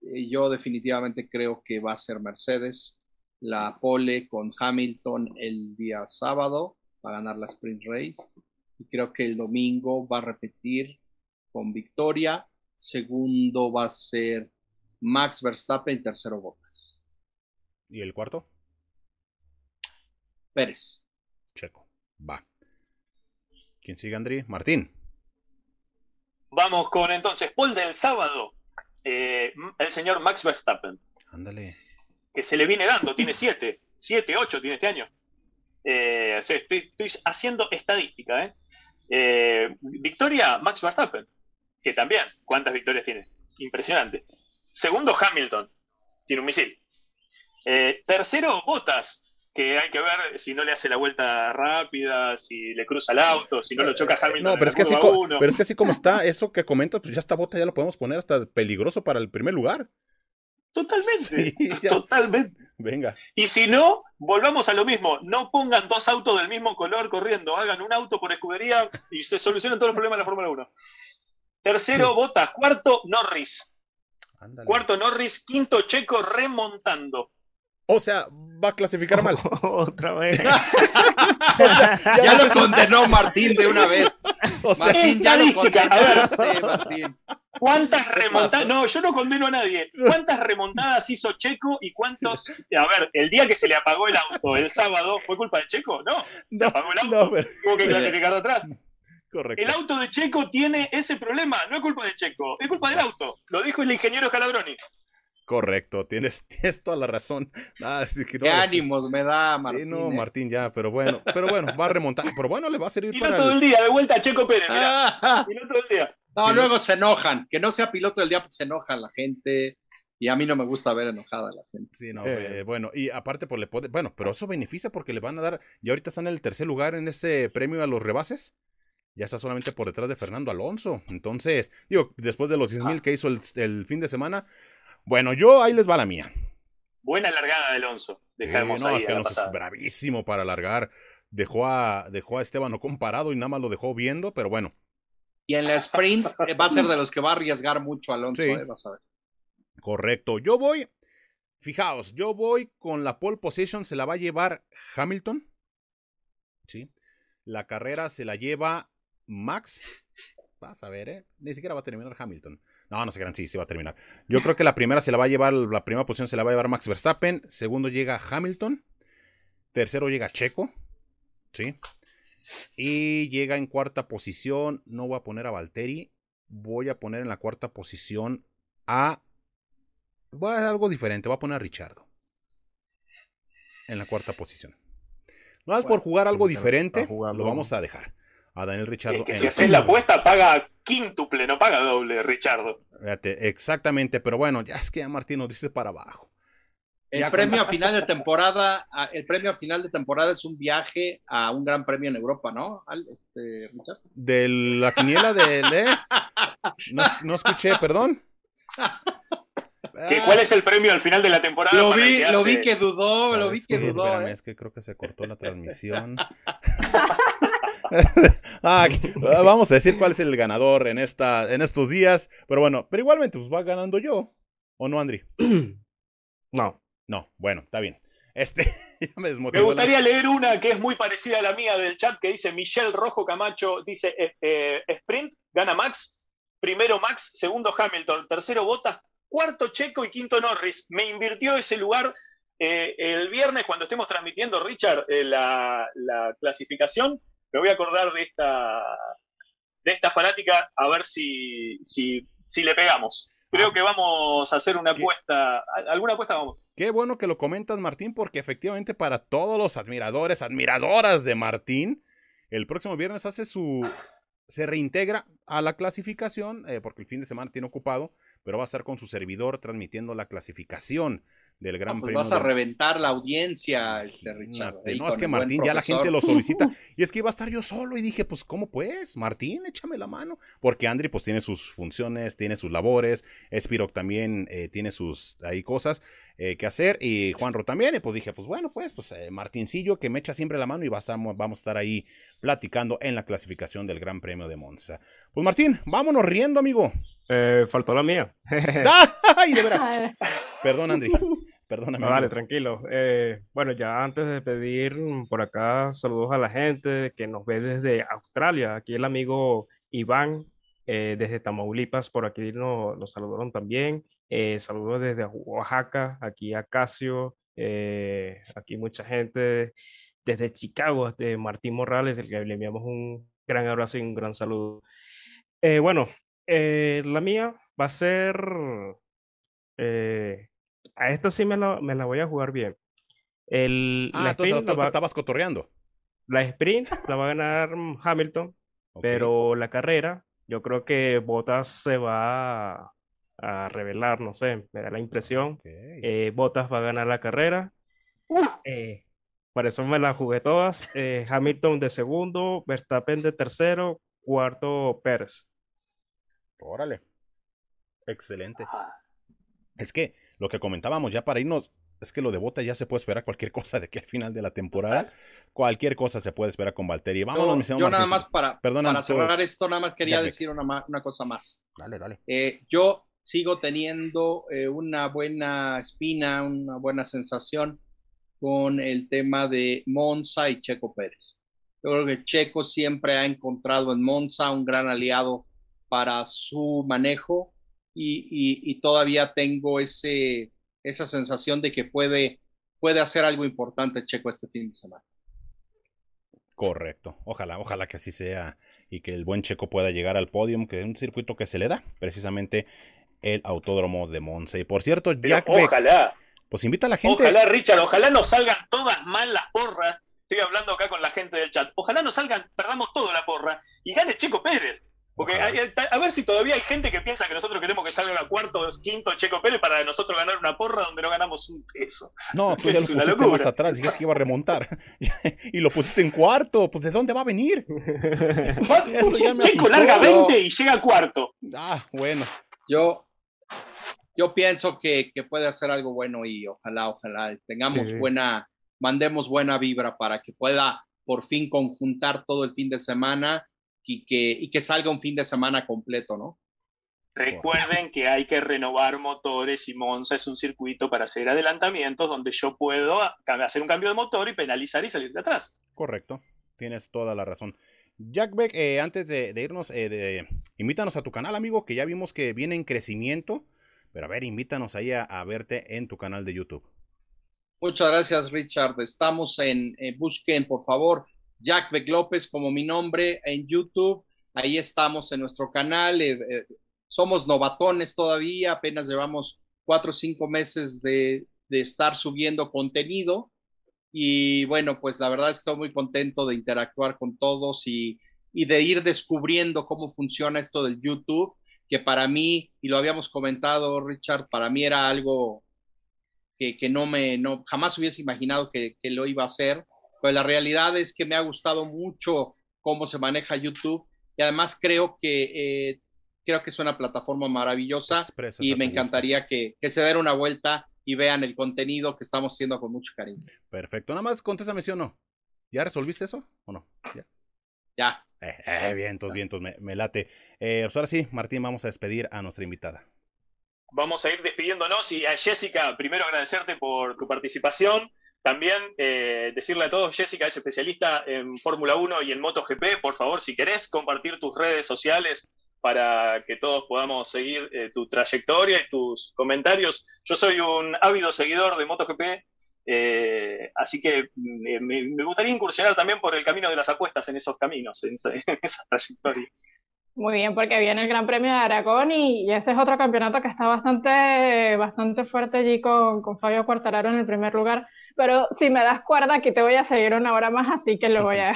eh, yo definitivamente creo que va a ser Mercedes la pole con Hamilton el día sábado para ganar la sprint race. Y creo que el domingo va a repetir con victoria. Segundo va a ser Max Verstappen y tercero Bottas. ¿Y el cuarto? Pérez. Checo. Va. ¿Quién sigue, Andri? Martín. Vamos con entonces, pole del sábado. Eh, el señor Max Verstappen, Ándale. que se le viene dando, tiene siete, siete, ocho tiene este año. Eh, o sea, estoy, estoy haciendo estadística, ¿eh? Eh, Victoria, Max Verstappen, que también, ¿cuántas victorias tiene? Impresionante. Segundo, Hamilton, tiene un misil. Tercero, Bottas, que hay que ver si no le hace la vuelta rápida, si le cruza el auto, si no lo choca Hamilton. No, pero es, que así uno. pero es que así como está, eso que comentas, pues ya está bota, ya lo podemos poner hasta peligroso para el primer lugar. Totalmente, Sí, totalmente. Venga. Y si no, volvamos a lo mismo. No pongan dos autos del mismo color corriendo. Hagan un auto por escudería y se solucionan todos los problemas de la Fórmula 1. Tercero, Bottas. Cuarto, Norris. Cuarto, Norris. Quinto, Checo remontando. O sea, va a clasificar mal. Otra vez. Ya lo condenó Martín de una vez. O sea, Martín, ya lo Estadística, a ver. condenaste, Martín. ¿Cuántas ¿Qué remontadas? No, yo no condeno a nadie. ¿Cuántas remontadas hizo Checo y cuántos? A ver, el día que se le apagó el auto, el sábado, ¿fue culpa de Checo? No, se no, apagó el auto. no, pero- Tuvo que clasificar de atrás. correcto. El auto de Checo tiene ese problema, no es culpa de Checo, es culpa del auto. Lo dijo el ingeniero Scalabroni. Correcto, tienes, tienes toda la razón. Ah, sí que no, Qué ánimos me da Sí, Martín. no, eh. Martín, ya, pero bueno, pero bueno, va a remontar. Pero bueno, le va a servir no para todo el- el día, de vuelta a Checo Pérez, mirá. Ah, Y no todo el día. no, luego se enojan. Que no sea piloto del día, pues se enoja la gente. Y a mí no me gusta ver enojada a la gente. Sí, no, Eh. eh, bueno, y aparte, pues le puede, bueno, pero eso beneficia porque le van a dar, y ahorita están en el tercer lugar en ese premio a los rebases, ya está solamente por detrás de Fernando Alonso, entonces, digo, después de los 10 mil que hizo el, el fin de semana, bueno, yo ahí les va la mía. Buena largada de Alonso. Dejamos Sí, no, ahí es que Alonso es bravísimo para alargar, dejó a, dejó a Esteban no comparado y nada más lo dejó viendo, pero bueno, Y en la sprint eh, va a ser de los que va a arriesgar mucho Alonso, Sí. eh, vas a ver. correcto, yo voy, fijaos, yo voy con la pole position, se la va a llevar Hamilton, ¿sí? La carrera se la lleva Max. Vas a ver, ¿eh? Ni siquiera va a terminar Hamilton. No, no se crean, sí, sí va a terminar. Yo creo que la primera se la va a llevar, la primera posición se la va a llevar Max Verstappen. Segundo llega Hamilton. Tercero llega Checo. ¿Sí? Y llega en cuarta posición. No voy a poner a Valtteri. Voy a poner en la cuarta posición a. Voy a hacer algo diferente. Voy a poner a Richardo. En la cuarta posición. No es por jugar algo diferente. Lo vamos a dejar. A Daniel Richardo. Es que en si haces la apuesta, paga quíntuple, no paga doble, Richardo. Fíjate, exactamente, pero bueno, ya es que ya Martín nos dice para abajo. El premio a final de temporada, el premio a final de temporada es un viaje a un gran premio en Europa, ¿no? Este, Richard. De la quiniela de ¿eh? no, no escuché, perdón. ¿Cuál es el premio al final de la temporada? Lo vi, que, lo vi que dudó, lo vi que dudó. ¿eh? Es que creo que se cortó la transmisión. Ah, vamos a decir cuál es el ganador en, esta, en estos días. Pero bueno, pero igualmente, pues va ganando yo. ¿O no, Andri? no. No, bueno, está bien. Este, me, me, gustaría leer una que es muy parecida a la mía del chat que dice Michelle Rojo Camacho, dice eh, eh, Sprint, gana Max, primero Max, segundo Hamilton, tercero Bottas, cuarto Checo y quinto Norris. Me invirtió ese lugar eh, el viernes cuando estemos transmitiendo, Richard, eh, la, clasificación. Me voy a acordar de esta, de esta fanática a ver si, si, si le pegamos. Creo ah. que vamos a hacer una apuesta. ¿Alguna apuesta vamos? Qué bueno que lo comentas, Martín, porque efectivamente para todos los admiradores, admiradoras de Martín, el próximo viernes hace su. se reintegra a la clasificación, eh, porque el fin de semana tiene ocupado pero va a estar con su servidor transmitiendo la clasificación del Gran pues Premio. Vas a reventar la audiencia, este Richard. No, es que Martín ya la gente lo solicita. y es que iba a estar yo solo y dije, pues, ¿cómo pues? Martín, échame la mano. Porque Andri, pues, tiene sus funciones, tiene sus labores. Spiroc también eh, tiene sus ahí cosas eh, que hacer. Y Juanro también. Y pues dije, pues, bueno, pues, pues, eh, Martincillo que me echa siempre la mano y vamos a estar ahí platicando en la clasificación del Gran Premio de Monza. Pues, Martín, vámonos riendo, amigo. Eh, faltó la mía. ¡Ay, de veras! Perdón, Andri. Perdóname. No, vale, tranquilo. Eh, bueno, ya antes de pedir por acá saludos a la gente que nos ve desde Australia. Aquí el amigo Iván, eh, desde Tamaulipas, por aquí nos, nos saludaron también. saludos desde Oaxaca, aquí a Casio. aquí mucha gente desde Chicago, de Martín Morales, el que le enviamos un gran abrazo y un gran saludo. bueno, eh, la mía va a ser. Eh, a esta sí me la, me la, voy a jugar bien. El, ah, entonces estabas cotorreando. La sprint la va a ganar Hamilton, pero la carrera, yo creo que Bottas se va a, revelar, no sé, me da la impresión. Eh, Bottas va a ganar la carrera. por eso me la jugué todas. Hamilton de segundo, Verstappen de tercero, cuarto Pérez. Órale. Excelente. Es que lo que comentábamos ya para irnos, es que lo de Bota ya se puede esperar cualquier cosa de que al final de la temporada. Cualquier cosa se puede esperar con Valtteri. Vámonos, mi señor Yo nada más para, para cerrar esto, nada más quería decir una, una, cosa más. Dale, dale. Eh, yo sigo teniendo eh, una buena espina, una buena sensación con el tema de Monza y Checo Pérez. Yo creo que Checo siempre ha encontrado en Monza un gran aliado para su manejo y, todavía tengo ese, esa sensación de que puede, puede hacer algo importante Checo este fin de semana. Correcto. Ojalá, ojalá que así sea y que el buen Checo pueda llegar al podio, que es un circuito que se le da, precisamente el Autódromo de Monza. Y por cierto, Jack ojalá. pues invita a la gente. Ojalá, Richard, ojalá no salgan todas mal las porras. Estoy hablando acá con la gente del chat. Ojalá no salgan, perdamos todo la porra y gane Checo Pérez. Porque a ver si todavía hay gente que piensa que nosotros queremos que salga a cuarto, quinto Checo Pérez para nosotros ganar una porra donde no ganamos un peso. No, tú ya lo pusiste más atrás, dijiste que iba a remontar. y lo pusiste en cuarto, pues ¿de dónde va a venir? Checo larga 20 y llega a cuarto. Ah, bueno. Yo, yo pienso que, puede hacer algo bueno y ojalá, ojalá tengamos buena, mandemos buena vibra para que pueda por fin conjuntar todo el fin de semana y que, y que salga un fin de semana completo, ¿no? Recuerden que hay que renovar motores y Monza es un circuito para hacer adelantamientos donde yo puedo hacer un cambio de motor y penalizar y salir de atrás. Correcto, tienes toda la razón. Jack Beck, eh, antes de, irnos, eh, invítanos a tu canal, amigo, que ya vimos que viene en crecimiento. Pero a ver, invítanos ahí a, verte en tu canal de YouTube. Muchas gracias, Richard. Estamos en, eh, busquen, por favor, Jack Beck López como mi nombre en YouTube. Ahí estamos en nuestro canal. Eh, eh, somos novatones todavía, apenas llevamos cuatro o cinco meses de, estar subiendo contenido. Y bueno, pues la verdad estoy muy contento de interactuar con todos y, y de ir descubriendo cómo funciona esto del YouTube, que para mí, y lo habíamos comentado, Richard, para mí era algo que, no me, no, jamás hubiese imaginado que, lo iba a hacer. Pues la realidad es que me ha gustado mucho cómo se maneja YouTube y además creo que, eh, creo que es una plataforma maravillosa y me encantaría que, se den una vuelta y vean el contenido que estamos haciendo con mucho cariño. Perfecto. Nada más contéstame sí o no. ¿Ya resolviste eso o no? Ya. ya. Eh, eh, vientos, vientos, me, me late. Eh, pues ahora sí, Martín, vamos a despedir a nuestra invitada vamos a ir despidiéndonos y a Jessica, primero agradecerte por tu participación. También eh, decirle a todos, Jessica es especialista en Fórmula 1 y en MotoGP. Por favor, si querés compartir tus redes sociales para que todos podamos seguir eh, tu trayectoria y tus comentarios. Yo soy un ávido seguidor de MotoGP, eh, así que me, gustaría incursionar también por el camino de las apuestas en esos caminos, en esas trayectorias. Muy bien, porque viene el Gran Premio de Aragón y, ese es otro campeonato que está bastante, bastante fuerte allí con, con, Fabio Quartararo en el primer lugar. Pero si me das cuerda, aquí te voy a seguir una hora más, así que lo voy a...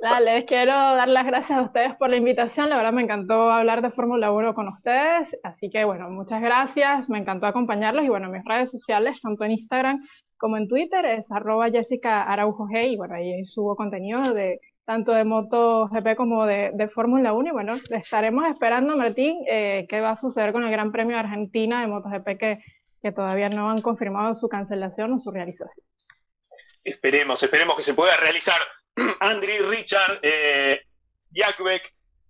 Dale, les quiero dar las gracias a ustedes por la invitación. La verdad me encantó hablar de Fórmula 1 con ustedes. Así que bueno, muchas gracias. Me encantó acompañarlos y bueno, mis redes sociales, tanto en Instagram como en Twitter, es arroba Jessica Araujo G, y bueno, ahí subo contenido de tanto de MotoGP como de, de Fórmula 1, y bueno, estaremos esperando, Martín, eh, qué va a suceder con el Gran Premio de Argentina de MotoGP que, que todavía no han confirmado su cancelación o su realización. Esperemos, esperemos que se pueda realizar. Andri, Richard, eh,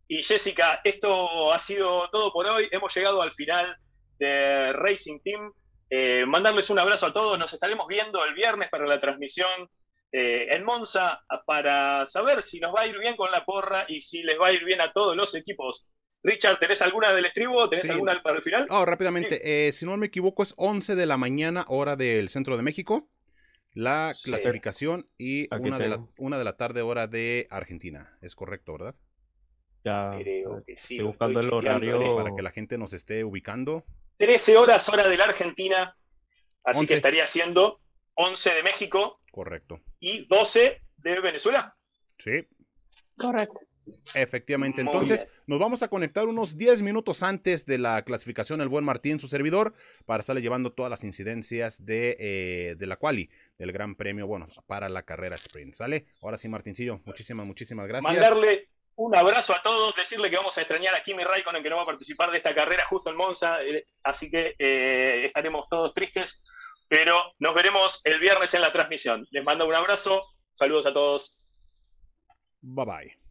y Jessica, esto ha sido todo por hoy. Hemos llegado al final de Racing Team. Eh, mandarles un abrazo a todos. Nos estaremos viendo el viernes para la transmisión eh, en Monza para saber si nos va a ir bien con la porra y si les va a ir bien a todos los equipos. Richard, ¿tenés alguna del estribo? ¿Tenés alguna para el final? Oh, rápidamente. Eh, si no me equivoco, es 11 de la mañana, hora del centro de México. La clasificación y una de, la, una de la tarde, hora de Argentina. Es correcto, ¿verdad? Ya. Creo que sí. Estoy buscando el horario. Para que la gente nos esté ubicando. 13 horas hora de la Argentina, así que estaría siendo 11 de México. Correcto. Y 12 de Venezuela. Sí. Correcto. Efectivamente, entonces nos vamos a conectar unos 10 minutos antes de la clasificación el buen Martín, su servidor, para estarle llevando todas las incidencias de, eh, de la quali, del Gran Premio, bueno, para la carrera sprint. ¿Sale? Ahora sí, Martincillo, muchísimas, muchísimas gracias. Mandarle un abrazo a todos, decirle que vamos a extrañar a Kimi Raikkonen que no va a participar de esta carrera justo en Monza, eh, así que eh, estaremos todos tristes, pero nos veremos el viernes en la transmisión. Les mando un abrazo, saludos a todos. Bye bye.